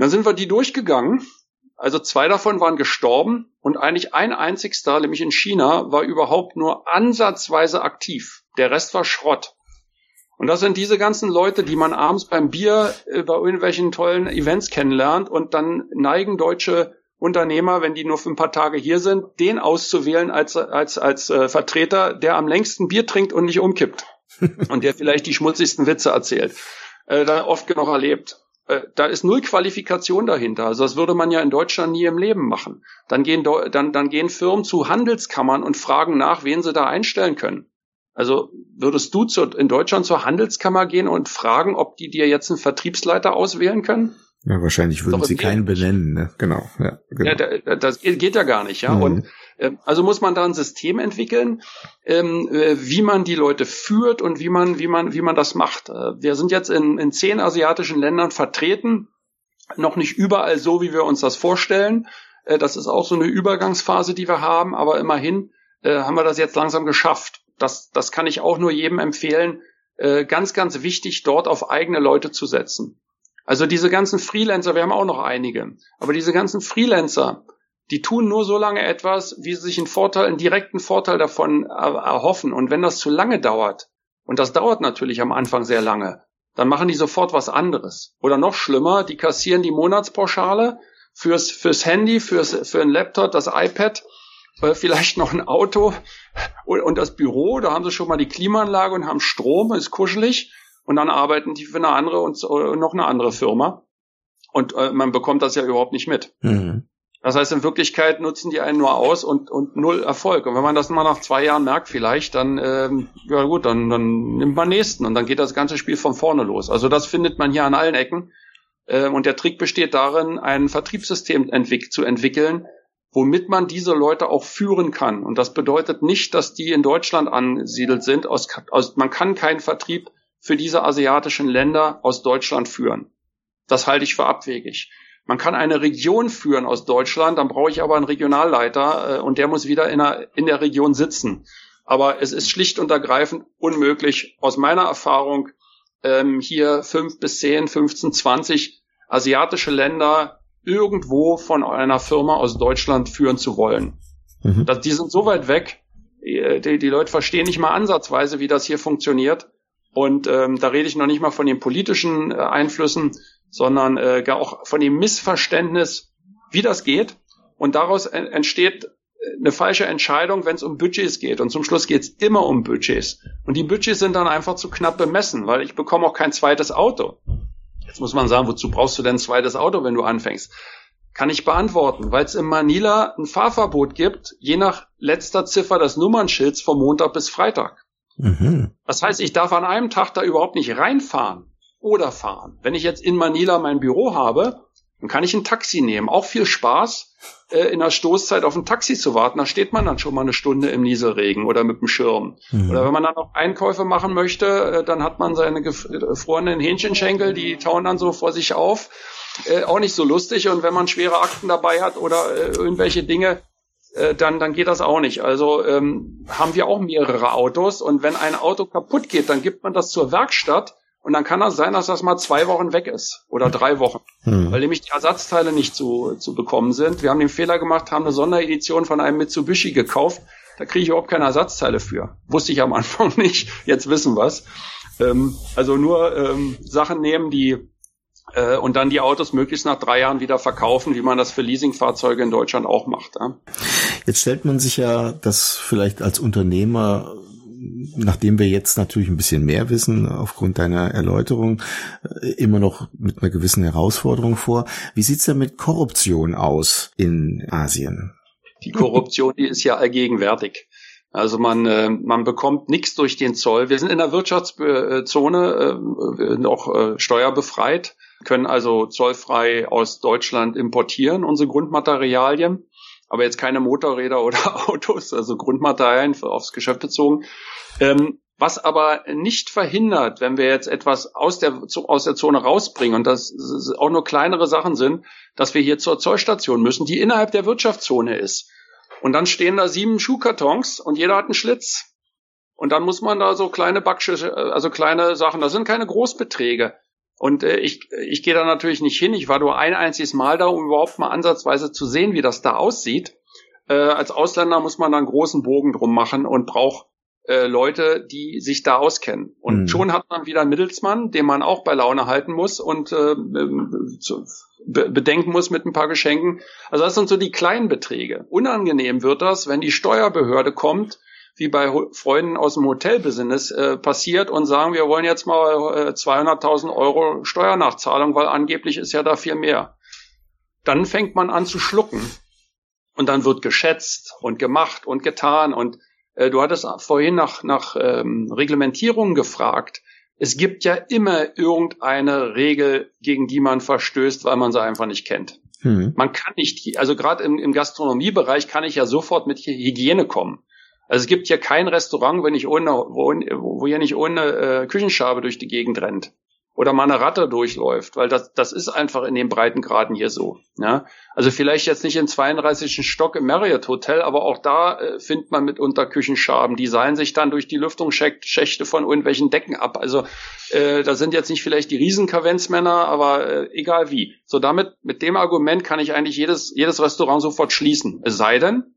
Und dann sind wir die durchgegangen. Also zwei davon waren gestorben und eigentlich ein einzigster, nämlich in China, war überhaupt nur ansatzweise aktiv. Der Rest war Schrott. Und das sind diese ganzen Leute, die man abends beim Bier äh, bei irgendwelchen tollen Events kennenlernt und dann neigen deutsche Unternehmer, wenn die nur für ein paar Tage hier sind, den auszuwählen als, als, als äh, Vertreter, der am längsten Bier trinkt und nicht umkippt. und der vielleicht die schmutzigsten Witze erzählt. Äh, da oft genug erlebt. Äh, da ist null Qualifikation dahinter. Also das würde man ja in Deutschland nie im Leben machen. Dann gehen, dann, dann gehen Firmen zu Handelskammern und fragen nach, wen sie da einstellen können. Also würdest du zu, in Deutschland zur Handelskammer gehen und fragen, ob die dir jetzt einen Vertriebsleiter auswählen können? Ja, wahrscheinlich würden sie keinen benennen, ne? Genau. Ja, genau. ja das geht ja gar nicht, ja. Mhm. Und also muss man da ein System entwickeln, ähm, äh, wie man die Leute führt und wie man, wie man, wie man das macht. Äh, wir sind jetzt in, in zehn asiatischen Ländern vertreten, noch nicht überall so, wie wir uns das vorstellen. Äh, das ist auch so eine Übergangsphase, die wir haben, aber immerhin haben wir das jetzt langsam geschafft. Das, das kann ich auch nur jedem empfehlen. Ganz, ganz wichtig, dort auf eigene Leute zu setzen. Also diese ganzen Freelancer, wir haben auch noch einige, aber diese ganzen Freelancer, die tun nur so lange etwas, wie sie sich einen Vorteil, einen direkten Vorteil davon erhoffen. Und wenn das zu lange dauert, und das dauert natürlich am Anfang sehr lange, dann machen die sofort was anderes. Oder noch schlimmer, die kassieren die Monatspauschale fürs, fürs Handy, fürs, für ein Laptop, das iPad, äh, vielleicht noch ein Auto und das Büro, da haben sie schon mal die Klimaanlage und haben Strom, ist kuschelig und dann arbeiten die für eine andere und noch eine andere Firma. Und äh, man bekommt das ja überhaupt nicht mit. Mhm. Das heißt, in Wirklichkeit nutzen die einen nur aus und, und null Erfolg. Und wenn man das mal nach zwei Jahren merkt vielleicht, dann, ähm, ja gut, dann, dann nimmt man nächsten und dann geht das ganze Spiel von vorne los. Also das findet man hier an allen Ecken. Äh, und der Trick besteht darin, ein Vertriebssystem entwick zu entwickeln, womit man diese Leute auch führen kann. Und das bedeutet nicht, dass die in Deutschland ansiedelt sind. Aus, aus, man kann keinen Vertrieb für diese asiatischen Länder aus Deutschland führen. Das halte ich für abwegig. Man kann eine Region führen aus Deutschland, dann brauche ich aber einen Regionalleiter äh, und der muss wieder in der, in der Region sitzen. Aber es ist schlicht und ergreifend unmöglich, aus meiner Erfahrung, ähm, hier fünf bis zehn, 15, 20 asiatische Länder irgendwo von einer Firma aus Deutschland führen zu wollen. Mhm. Das, die sind so weit weg, die, die Leute verstehen nicht mal ansatzweise, wie das hier funktioniert. Und ähm, da rede ich noch nicht mal von den politischen äh, Einflüssen, sondern äh, gar auch von dem Missverständnis, wie das geht. Und daraus entsteht äh, eine falsche Entscheidung, wenn es um Budgets geht. Und zum Schluss geht es immer um Budgets. Und die Budgets sind dann einfach zu knapp bemessen, weil ich bekomme auch kein zweites Auto. Jetzt muss man sagen, wozu brauchst du denn ein zweites Auto, wenn du anfängst? Kann ich beantworten, weil es in Manila ein Fahrverbot gibt, je nach letzter Ziffer des Nummernschilds vom Montag bis Freitag. Mhm. Das heißt, ich darf an einem Tag da überhaupt nicht reinfahren oder fahren. Wenn ich jetzt in Manila mein Büro habe, dann kann ich ein Taxi nehmen. Auch viel Spaß, äh, in der Stoßzeit auf ein Taxi zu warten. Da steht man dann schon mal eine Stunde im Nieselregen oder mit dem Schirm. Mhm. Oder wenn man dann noch Einkäufe machen möchte, äh, dann hat man seine gefrorenen Hähnchenschenkel, die tauen dann so vor sich auf. Äh, auch nicht so lustig. Und wenn man schwere Akten dabei hat oder äh, irgendwelche Dinge, äh, dann, dann geht das auch nicht. Also ähm, haben wir auch mehrere Autos und wenn ein Auto kaputt geht, dann gibt man das zur Werkstatt und dann kann das sein, dass das mal zwei Wochen weg ist oder drei Wochen, hm. weil nämlich die Ersatzteile nicht zu, zu bekommen sind. Wir haben den Fehler gemacht, haben eine Sonderedition von einem Mitsubishi gekauft. Da kriege ich überhaupt keine Ersatzteile für. Wusste ich am Anfang nicht. Jetzt wissen wir's. Ähm, also nur ähm, Sachen nehmen, die äh, und dann die Autos möglichst nach drei Jahren wieder verkaufen, wie man das für Leasingfahrzeuge in Deutschland auch macht. Ja. Jetzt stellt man sich ja das vielleicht als Unternehmer nachdem wir jetzt natürlich ein bisschen mehr wissen, aufgrund deiner Erläuterung, äh, immer noch mit einer gewissen Herausforderung vor. Wie sieht's denn mit Korruption aus in Asien? Die Korruption, die ist ja allgegenwärtig. Also man, äh, man bekommt nichts durch den Zoll. Wir sind in der Wirtschaftszone äh, noch äh, steuerbefreit, können also zollfrei aus Deutschland importieren, unsere Grundmaterialien, aber jetzt keine Motorräder oder Autos, also Grundmaterialien aufs Geschäft bezogen. Ähm, was aber nicht verhindert, wenn wir jetzt etwas aus der, aus der Zone rausbringen und das auch nur kleinere Sachen sind, dass wir hier zur Zollstation müssen, die innerhalb der Wirtschaftszone ist. Und dann stehen da sieben Schuhkartons und jeder hat einen Schlitz. Und dann muss man da so kleine Backschüsse, also kleine Sachen, das sind keine Großbeträge. Und äh, ich, ich gehe da natürlich nicht hin. Ich war nur ein einziges Mal da, um überhaupt mal ansatzweise zu sehen, wie das da aussieht. Äh, als Ausländer muss man da einen großen Bogen drum machen und braucht äh, Leute, die sich da auskennen. Und mhm. schon hat man wieder einen Mittelsmann, den man auch bei Laune halten muss und äh, zu, be bedenken muss mit ein paar Geschenken. Also das sind so die kleinen Beträge. Unangenehm wird das, wenn die Steuerbehörde kommt, wie bei Freunden aus dem Hotelbusiness äh, passiert und sagen, wir wollen jetzt mal äh, 200.000 Euro Steuernachzahlung, weil angeblich ist ja da viel mehr. Dann fängt man an zu schlucken. Und dann wird geschätzt und gemacht und getan und äh, du hattest vorhin nach, nach ähm, Reglementierungen gefragt. Es gibt ja immer irgendeine Regel, gegen die man verstößt, weil man sie einfach nicht kennt. Hm. Man kann nicht, also gerade im, im Gastronomiebereich kann ich ja sofort mit Hygiene kommen. Also es gibt hier kein Restaurant, wenn ich ohne, wo, wo hier nicht ohne äh, Küchenschabe durch die Gegend rennt oder mal eine Ratte durchläuft, weil das, das ist einfach in den Breitengraden hier so. Ja? Also vielleicht jetzt nicht im 32. Stock im Marriott Hotel, aber auch da äh, findet man mitunter Küchenschaben. Die seilen sich dann durch die Lüftungsschächte von irgendwelchen Decken ab. Also äh, da sind jetzt nicht vielleicht die Riesenkavenzmänner, aber äh, egal wie. So damit, mit dem Argument kann ich eigentlich jedes, jedes Restaurant sofort schließen. Es sei denn,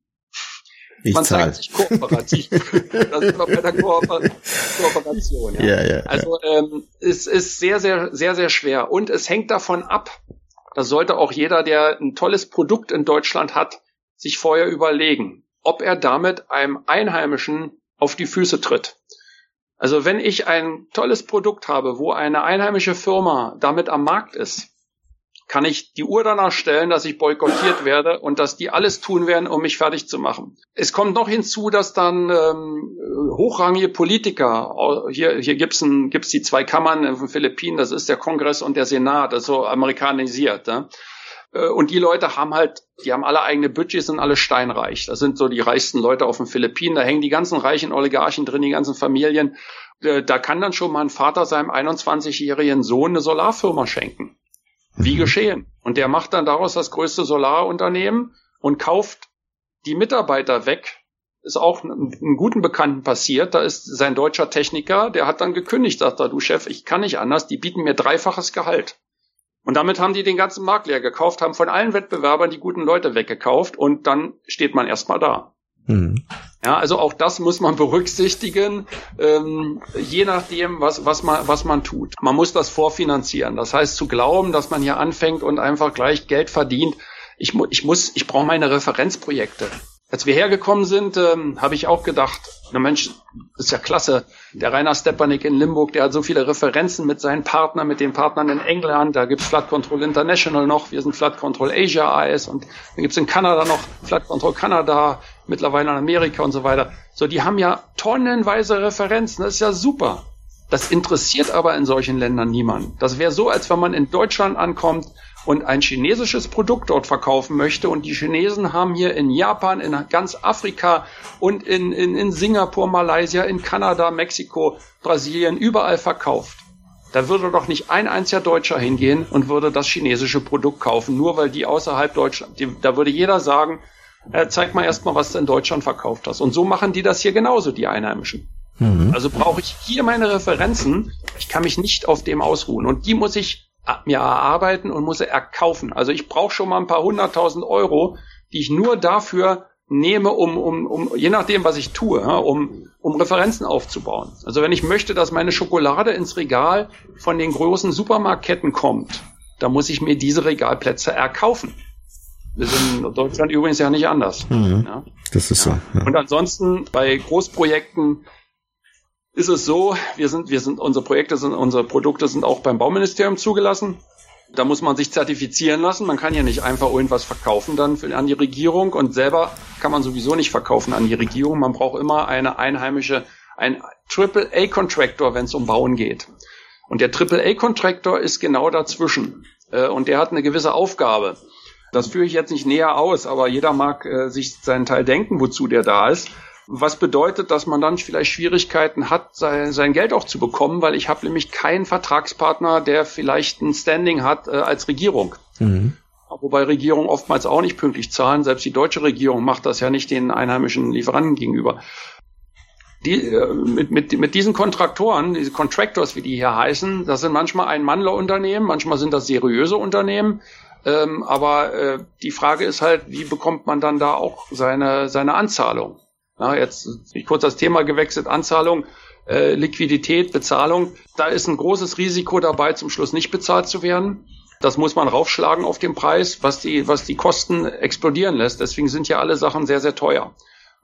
ich man zahl. zeigt sich kooperativ. das ist noch bei der Kooper Kooperation. Ja. Ja, ja, also ähm, es ist sehr, sehr, sehr, sehr schwer. Und es hängt davon ab, das sollte auch jeder, der ein tolles Produkt in Deutschland hat, sich vorher überlegen, ob er damit einem Einheimischen auf die Füße tritt. Also wenn ich ein tolles Produkt habe, wo eine einheimische Firma damit am Markt ist, kann ich die Uhr danach stellen, dass ich boykottiert werde und dass die alles tun werden, um mich fertig zu machen. Es kommt noch hinzu, dass dann ähm, hochrangige Politiker, hier, hier gibt's ein, gibt's die zwei Kammern in den Philippinen, das ist der Kongress und der Senat, das ist so amerikanisiert. Ne? Und die Leute haben halt, die haben alle eigene Budgets, sind alle steinreich. Das sind so die reichsten Leute auf den Philippinen. Da hängen die ganzen reichen Oligarchen drin, die ganzen Familien. Äh, da kann dann schon mal ein Vater seinem 21-jährigen Sohn eine Solarfirma schenken. Wie geschehen. Und der macht dann daraus das größte Solarunternehmen und kauft die Mitarbeiter weg. Ist auch einem guten Bekannten passiert. Da ist sein deutscher Techniker, der hat dann gekündigt, sagt er, du Chef, ich kann nicht anders, die bieten mir dreifaches Gehalt. Und damit haben die den ganzen Markt leer gekauft, haben von allen Wettbewerbern die guten Leute weggekauft und dann steht man erstmal da. Mhm. Ja, also auch das muss man berücksichtigen, ähm, je nachdem, was, was, man, was man tut. Man muss das vorfinanzieren. Das heißt, zu glauben, dass man hier anfängt und einfach gleich Geld verdient. Ich, ich muss, ich brauche meine Referenzprojekte. Als wir hergekommen sind, ähm, habe ich auch gedacht, na Mensch, ist ja klasse. Der Rainer Stepanik in Limburg, der hat so viele Referenzen mit seinen Partnern, mit den Partnern in England. Da gibt's Flat Control International noch. Wir sind Flat Control Asia AS und dann gibt's in Kanada noch Flat Control Kanada, mittlerweile in Amerika und so weiter. So, die haben ja tonnenweise Referenzen. Das ist ja super. Das interessiert aber in solchen Ländern niemand. Das wäre so, als wenn man in Deutschland ankommt und ein chinesisches Produkt dort verkaufen möchte und die Chinesen haben hier in Japan, in ganz Afrika und in, in, in Singapur, Malaysia, in Kanada, Mexiko, Brasilien überall verkauft. Da würde doch nicht ein einziger Deutscher hingehen und würde das chinesische Produkt kaufen, nur weil die außerhalb Deutschland, die, da würde jeder sagen, äh, zeig mal erstmal, was du in Deutschland verkauft hast. Und so machen die das hier genauso, die Einheimischen. Mhm. Also brauche ich hier meine Referenzen. Ich kann mich nicht auf dem ausruhen. Und die muss ich mir erarbeiten und muss erkaufen. Also ich brauche schon mal ein paar hunderttausend Euro, die ich nur dafür nehme, um, um, um je nachdem, was ich tue, um, um Referenzen aufzubauen. Also wenn ich möchte, dass meine Schokolade ins Regal von den großen Supermarktketten kommt, dann muss ich mir diese Regalplätze erkaufen. Wir sind in Deutschland übrigens ja nicht anders. Mhm. Ja? Das ist ja. so. Ja. Und ansonsten bei Großprojekten ist es so, wir sind, wir sind, unsere Projekte sind, unsere Produkte sind auch beim Bauministerium zugelassen. Da muss man sich zertifizieren lassen. Man kann ja nicht einfach irgendwas verkaufen dann für, an die Regierung und selber kann man sowieso nicht verkaufen an die Regierung. Man braucht immer eine einheimische, ein AAA-Contractor, wenn es um Bauen geht. Und der AAA-Contractor ist genau dazwischen. Äh, und der hat eine gewisse Aufgabe. Das führe ich jetzt nicht näher aus, aber jeder mag äh, sich seinen Teil denken, wozu der da ist. Was bedeutet, dass man dann vielleicht Schwierigkeiten hat, sein, sein Geld auch zu bekommen, weil ich habe nämlich keinen Vertragspartner, der vielleicht ein Standing hat äh, als Regierung. Mhm. Wobei Regierungen oftmals auch nicht pünktlich zahlen. Selbst die deutsche Regierung macht das ja nicht den einheimischen Lieferanten gegenüber. Die, äh, mit, mit, mit diesen Kontraktoren, diese Contractors, wie die hier heißen, das sind manchmal Ein-Mannler-Unternehmen, manchmal sind das seriöse Unternehmen. Ähm, aber äh, die Frage ist halt, wie bekommt man dann da auch seine, seine Anzahlung? Ja, jetzt ich kurz das Thema gewechselt, Anzahlung, äh, Liquidität, Bezahlung. Da ist ein großes Risiko dabei, zum Schluss nicht bezahlt zu werden. Das muss man raufschlagen auf den Preis, was die, was die Kosten explodieren lässt. Deswegen sind ja alle Sachen sehr, sehr teuer.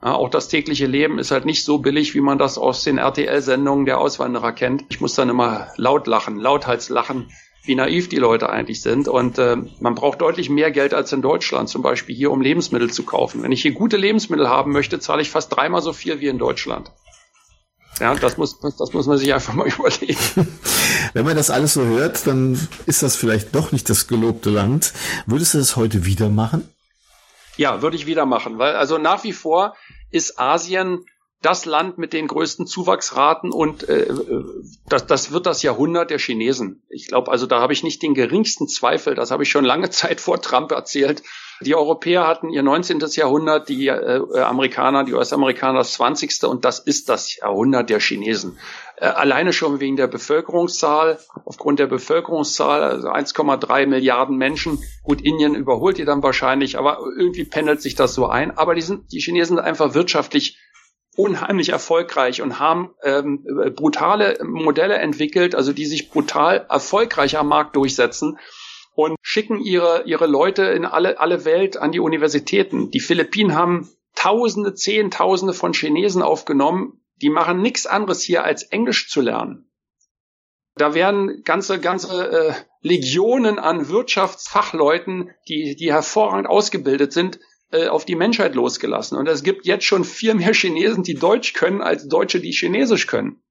Ja, auch das tägliche Leben ist halt nicht so billig, wie man das aus den RTL-Sendungen der Auswanderer kennt. Ich muss dann immer laut lachen, lauthals lachen, wie naiv die Leute eigentlich sind. Und äh, man braucht deutlich mehr Geld als in Deutschland, zum Beispiel hier, um Lebensmittel zu kaufen. Wenn ich hier gute Lebensmittel haben möchte, zahle ich fast dreimal so viel wie in Deutschland. Ja, das muss, das muss man sich einfach mal überlegen. Wenn man das alles so hört, dann ist das vielleicht doch nicht das gelobte Land. Würdest du das heute wieder machen? Ja, würde ich wieder machen, weil also nach wie vor ist Asien das Land mit den größten Zuwachsraten und äh, äh, das, das wird das Jahrhundert der Chinesen. Ich glaube, also da habe ich nicht den geringsten Zweifel. Das habe ich schon lange Zeit vor Trump erzählt. Die Europäer hatten ihr 19. Jahrhundert, die äh, Amerikaner, die US-Amerikaner das 20. und das ist das Jahrhundert der Chinesen. Äh, alleine schon wegen der Bevölkerungszahl, aufgrund der Bevölkerungszahl, also 1,3 Milliarden Menschen. Gut, Indien überholt ihr dann wahrscheinlich, aber irgendwie pendelt sich das so ein. Aber die, sind, die Chinesen sind einfach wirtschaftlich unheimlich erfolgreich und haben ähm, brutale Modelle entwickelt, also die sich brutal erfolgreich am Markt durchsetzen und schicken ihre, ihre Leute in alle, alle Welt an die Universitäten. Die Philippinen haben Tausende, Zehntausende von Chinesen aufgenommen. Die machen nichts anderes hier als Englisch zu lernen. Da werden ganze, ganze äh, Legionen an Wirtschaftsfachleuten, die, die hervorragend ausgebildet sind, äh, auf die Menschheit losgelassen. Und es gibt jetzt schon viel mehr Chinesen, die Deutsch können, als Deutsche, die Chinesisch können.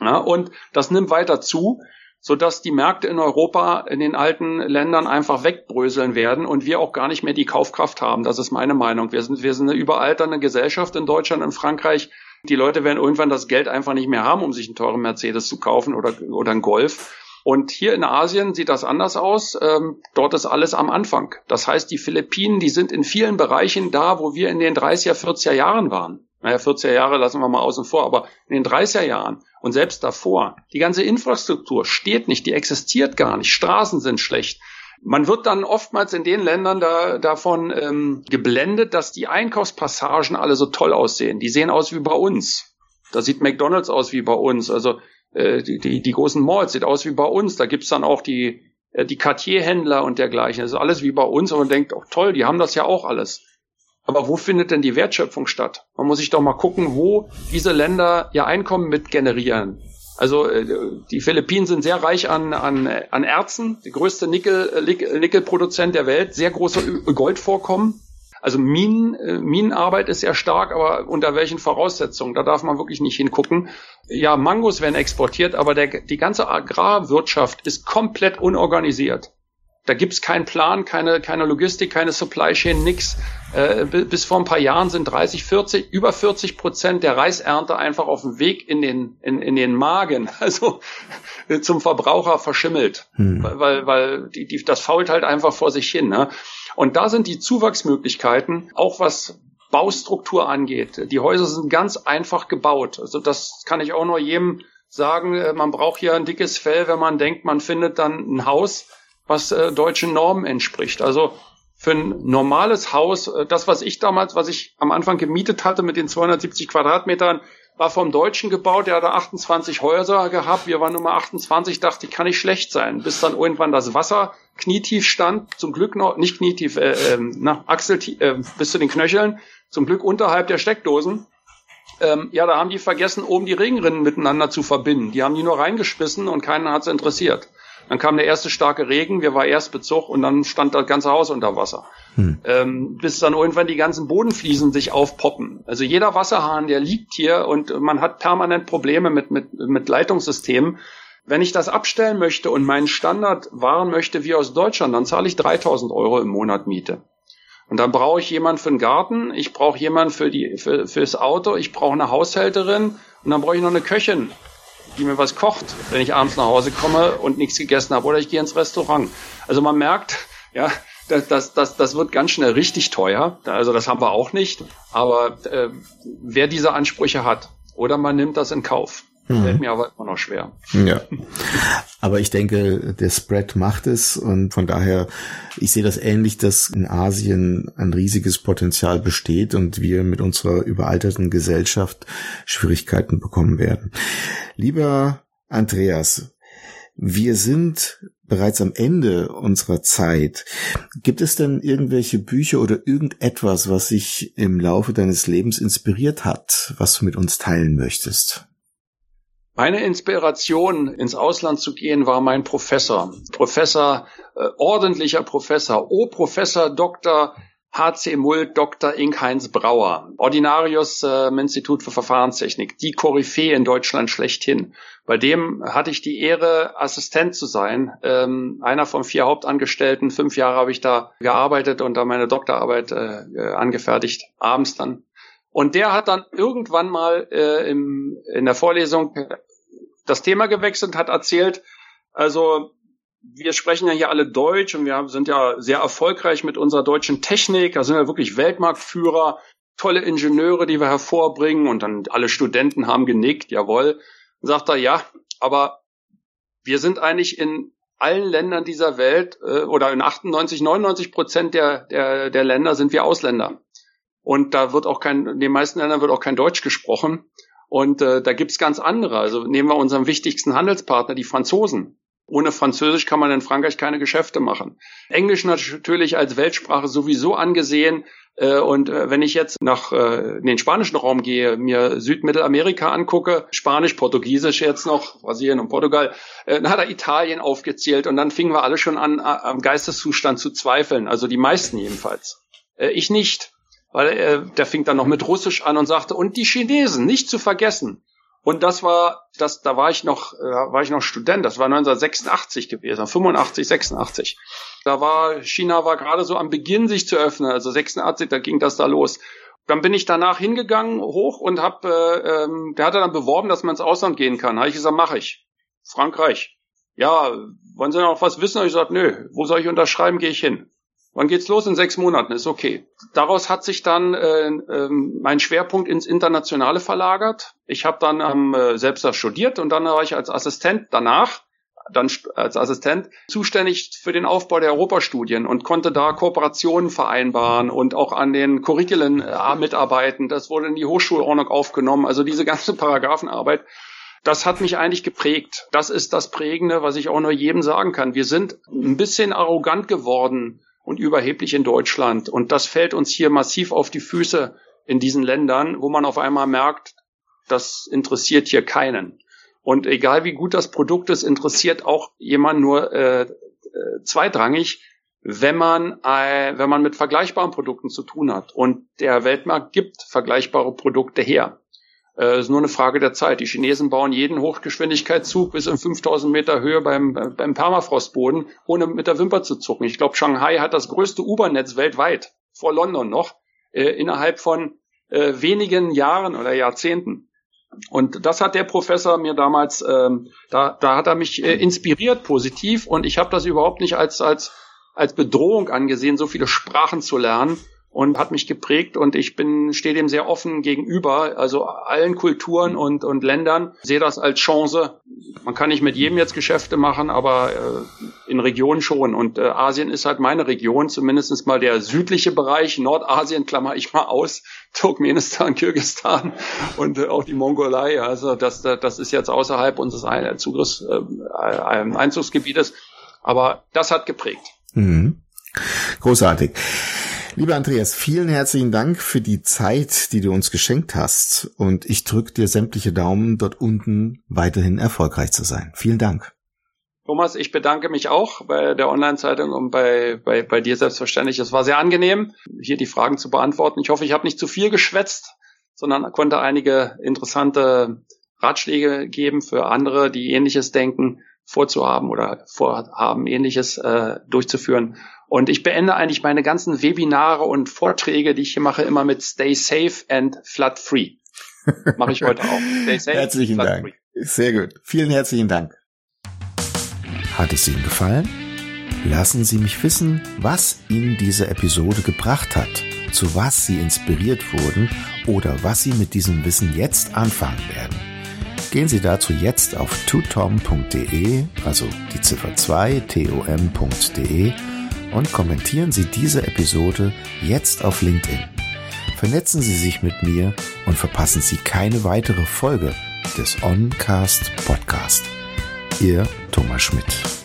Ja, und das nimmt weiter zu, sodass die Märkte in Europa in den alten Ländern einfach wegbröseln werden und wir auch gar nicht mehr die Kaufkraft haben. Das ist meine Meinung. Wir sind, wir sind eine überalternde Gesellschaft in Deutschland, in Frankreich. Die Leute werden irgendwann das Geld einfach nicht mehr haben, um sich einen teuren Mercedes zu kaufen oder, oder einen Golf. Und hier in Asien sieht das anders aus. Ähm, dort ist alles am Anfang. Das heißt, die Philippinen, die sind in vielen Bereichen da, wo wir in den 30er, 40er Jahren waren. Naja, 40er Jahre lassen wir mal außen vor, aber in den 30er Jahren und selbst davor, die ganze Infrastruktur steht nicht, die existiert gar nicht, Straßen sind schlecht. Man wird dann oftmals in den Ländern da, davon ähm, geblendet, dass die Einkaufspassagen alle so toll aussehen. Die sehen aus wie bei uns. Da sieht McDonald's aus wie bei uns. Also äh, die, die, die großen Malls sieht aus wie bei uns. Da gibt's dann auch die, äh, die Cartier-Händler und dergleichen. Also alles wie bei uns. Und man denkt, oh toll, die haben das ja auch alles. Aber wo findet denn die Wertschöpfung statt? Man muss sich doch mal gucken, wo diese Länder ihr Einkommen mit generieren. Also äh, die Philippinen sind sehr reich an, an, an Erzen, die größte Nickel, Nickelproduzent der Welt, sehr große Goldvorkommen. Also Minen, äh, Minenarbeit ist sehr stark, aber unter welchen Voraussetzungen? Da darf man wirklich nicht hingucken. Ja, Mangos werden exportiert, aber der, die ganze Agrarwirtschaft ist komplett unorganisiert. Da gibt's keinen Plan, keine, keine Logistik, keine Supply Chain, nix. Äh, bis vor ein paar Jahren sind 30, 40, über 40 Prozent der Reisernte einfach auf dem Weg in den, in, in den Magen, also zum Verbraucher verschimmelt. Hm. Weil, weil die, die, das fault halt einfach vor sich hin. Ne? Und da sind die Zuwachsmöglichkeiten, auch was Baustruktur angeht. Die Häuser sind ganz einfach gebaut. Also das kann ich auch nur jedem sagen. Man braucht hier ein dickes Fell, wenn man denkt, man findet dann ein Haus, was äh, deutschen Normen entspricht. Also für ein normales Haus, äh, das, was ich damals, was ich am Anfang gemietet hatte mit den 270 Quadratmetern, war vom Deutschen gebaut, der hatte 28 Häuser gehabt, wir waren Nummer 28, dachte ich, kann nicht schlecht sein, bis dann irgendwann das Wasser knietief stand, zum Glück noch, nicht knietief, äh, äh, nach Achsel, äh, bis zu den Knöcheln, zum Glück unterhalb der Steckdosen. Ähm, ja, da haben die vergessen, oben die Regenrinnen miteinander zu verbinden. Die haben die nur reingeschmissen und keinen hat's interessiert. Dann kam der erste starke Regen, wir war Erstbezug und dann stand das ganze Haus unter Wasser. Hm. Ähm, bis dann irgendwann die ganzen Bodenfliesen sich aufpoppen. Also jeder Wasserhahn, der liegt hier und man hat permanent Probleme mit, mit, mit Leitungssystemen. Wenn ich das abstellen möchte und meinen Standard wahren möchte wie aus Deutschland, dann zahle ich 3000 Euro im Monat Miete. Und dann brauche ich jemanden für den Garten, ich brauche jemanden für die für, fürs Auto, ich brauche eine Haushälterin und dann brauche ich noch eine Köchin, die mir was kocht, wenn ich abends nach Hause komme und nichts gegessen habe oder ich gehe ins Restaurant. Also man merkt, ja, das, das, das, das wird ganz schnell richtig teuer. Also das haben wir auch nicht. Aber äh, wer diese Ansprüche hat, oder man nimmt das in Kauf. Mhm. Fällt mir aber immer noch schwer. Ja. Aber ich denke, der Spread macht es und von daher, ich sehe das ähnlich, dass in Asien ein riesiges Potenzial besteht und wir mit unserer überalterten Gesellschaft Schwierigkeiten bekommen werden. Lieber Andreas, wir sind bereits am Ende unserer Zeit. Gibt es denn irgendwelche Bücher oder irgendetwas, was sich im Laufe deines Lebens inspiriert hat, was du mit uns teilen möchtest? Meine Inspiration, ins Ausland zu gehen, war mein Professor. Professor, äh, ordentlicher Professor, O Professor Dr. HC Mult Dr. Ingheinz Brauer, Ordinarius äh, im Institut für Verfahrenstechnik, die Koryphäe in Deutschland schlechthin. Bei dem hatte ich die Ehre, Assistent zu sein, ähm, einer von vier Hauptangestellten. Fünf Jahre habe ich da gearbeitet und da meine Doktorarbeit äh angefertigt, abends dann und der hat dann irgendwann mal äh, im, in der Vorlesung das Thema gewechselt, hat erzählt, also wir sprechen ja hier alle Deutsch und wir sind ja sehr erfolgreich mit unserer deutschen Technik. Da sind wir wirklich Weltmarktführer, tolle Ingenieure, die wir hervorbringen. Und dann alle Studenten haben genickt, jawohl. Und sagt er, ja, aber wir sind eigentlich in allen Ländern dieser Welt äh, oder in 98, 99 Prozent der, der, der Länder sind wir Ausländer. Und da wird auch kein, in den meisten Ländern wird auch kein Deutsch gesprochen. Und äh, da gibt's ganz andere. Also nehmen wir unseren wichtigsten Handelspartner, die Franzosen. Ohne Französisch kann man in Frankreich keine Geschäfte machen. Englisch natürlich als Weltsprache sowieso angesehen. Äh, und äh, wenn ich jetzt nach äh, in den spanischen Raum gehe, mir Südmittelamerika angucke, Spanisch, Portugiesisch jetzt noch, Brasilien und Portugal, dann hat er Italien aufgezählt und dann fingen wir alle schon an, am Geisteszustand zu zweifeln. Also die meisten jedenfalls. Ich nicht weil er, der fing dann noch mit Russisch an und sagte, und die Chinesen, nicht zu vergessen. Und das war, das, da war ich noch, äh, war ich noch Student, das war 1986 gewesen, 85, 86. Da war, China war gerade so am Beginn sich zu öffnen, also 86, da ging das da los. Dann bin ich danach hingegangen, hoch und hab, äh, ähm, der hatte dann beworben, dass man ins Ausland gehen kann. Habe ich gesagt, mache ich. Frankreich. Ja, wollen Sie noch was wissen? Hab ich gesagt, nö, wo soll ich unterschreiben, gehe ich hin. Wann geht's los? In sechs Monaten, ist okay. Daraus hat sich dann äh, äh, mein Schwerpunkt ins Internationale verlagert. Ich habe dann ähm, äh, selbst das studiert und dann war ich als Assistent danach, dann als Assistent zuständig für den Aufbau der Europastudien und konnte da Kooperationen vereinbaren und auch an den Curriculen äh, mitarbeiten. Das wurde in die Hochschulordnung aufgenommen. Also diese ganze Paragraphenarbeit das hat mich eigentlich geprägt. Das ist das Prägende, was ich auch nur jedem sagen kann. Wir sind ein bisschen arrogant geworden und überheblich in Deutschland. Und das fällt uns hier massiv auf die Füße in diesen Ländern, wo man auf einmal merkt, das interessiert hier keinen. Und egal wie gut das Produkt ist, interessiert auch jemand nur äh, äh, zweitrangig, wenn man äh, wenn man mit vergleichbaren Produkten zu tun hat. Und der Weltmarkt gibt vergleichbare Produkte her. Äh, ist nur eine Frage der Zeit. Die Chinesen bauen jeden Hochgeschwindigkeitszug bis in 5000 Meter Höhe beim, beim Permafrostboden, ohne mit der Wimper zu zucken. Ich glaube, Shanghai hat das größte U-Bahn-Netz weltweit, vor London noch, äh, innerhalb von äh, wenigen Jahren oder Jahrzehnten. Und das hat der Professor mir damals, ähm, da, da hat er mich äh, inspiriert positiv und ich habe das überhaupt nicht als, als, als Bedrohung angesehen, so viele Sprachen zu lernen, und hat mich geprägt und ich bin stehe dem sehr offen gegenüber, also allen Kulturen und und Ländern sehe das als Chance. Man kann nicht mit jedem jetzt Geschäfte machen, aber äh, in Regionen schon und äh, Asien ist halt meine Region, zumindestens mal der südliche Bereich, Nordasien klammer ich mal aus, Turkmenistan, Kirgisistan und äh, auch die Mongolei, also das das ist jetzt außerhalb unseres Zugriffs äh, Einzugsgebietes, aber das hat geprägt. Mhm. Großartig. Lieber Andreas, vielen herzlichen Dank für die Zeit, die du uns geschenkt hast. Und ich drücke dir sämtliche Daumen, dort unten weiterhin erfolgreich zu sein. Vielen Dank. Thomas, ich bedanke mich auch bei der Online-Zeitung und bei, bei, bei dir selbstverständlich. Es war sehr angenehm, hier die Fragen zu beantworten. Ich hoffe, ich habe nicht zu viel geschwätzt, sondern konnte einige interessante Ratschläge geben für andere, die ähnliches denken. vorzuhaben oder vorhaben, ähnliches äh, durchzuführen. Und ich beende eigentlich meine ganzen Webinare und Vorträge, die ich hier mache, immer mit Stay safe and flood free. Mache ich heute auch. Stay safe, herzlichen Dank. Free. Sehr gut. Vielen herzlichen Dank. Hat es Ihnen gefallen? Lassen Sie mich wissen, was Ihnen diese Episode gebracht hat, zu was Sie inspiriert wurden oder was Sie mit diesem Wissen jetzt anfangen werden. Gehen Sie dazu jetzt auf tutom.de, also die Ziffer 2 tom.de und kommentieren Sie diese Episode jetzt auf LinkedIn. Vernetzen Sie sich mit mir und verpassen Sie keine weitere Folge des Oncast Podcast. Ihr Thomas Schmidt.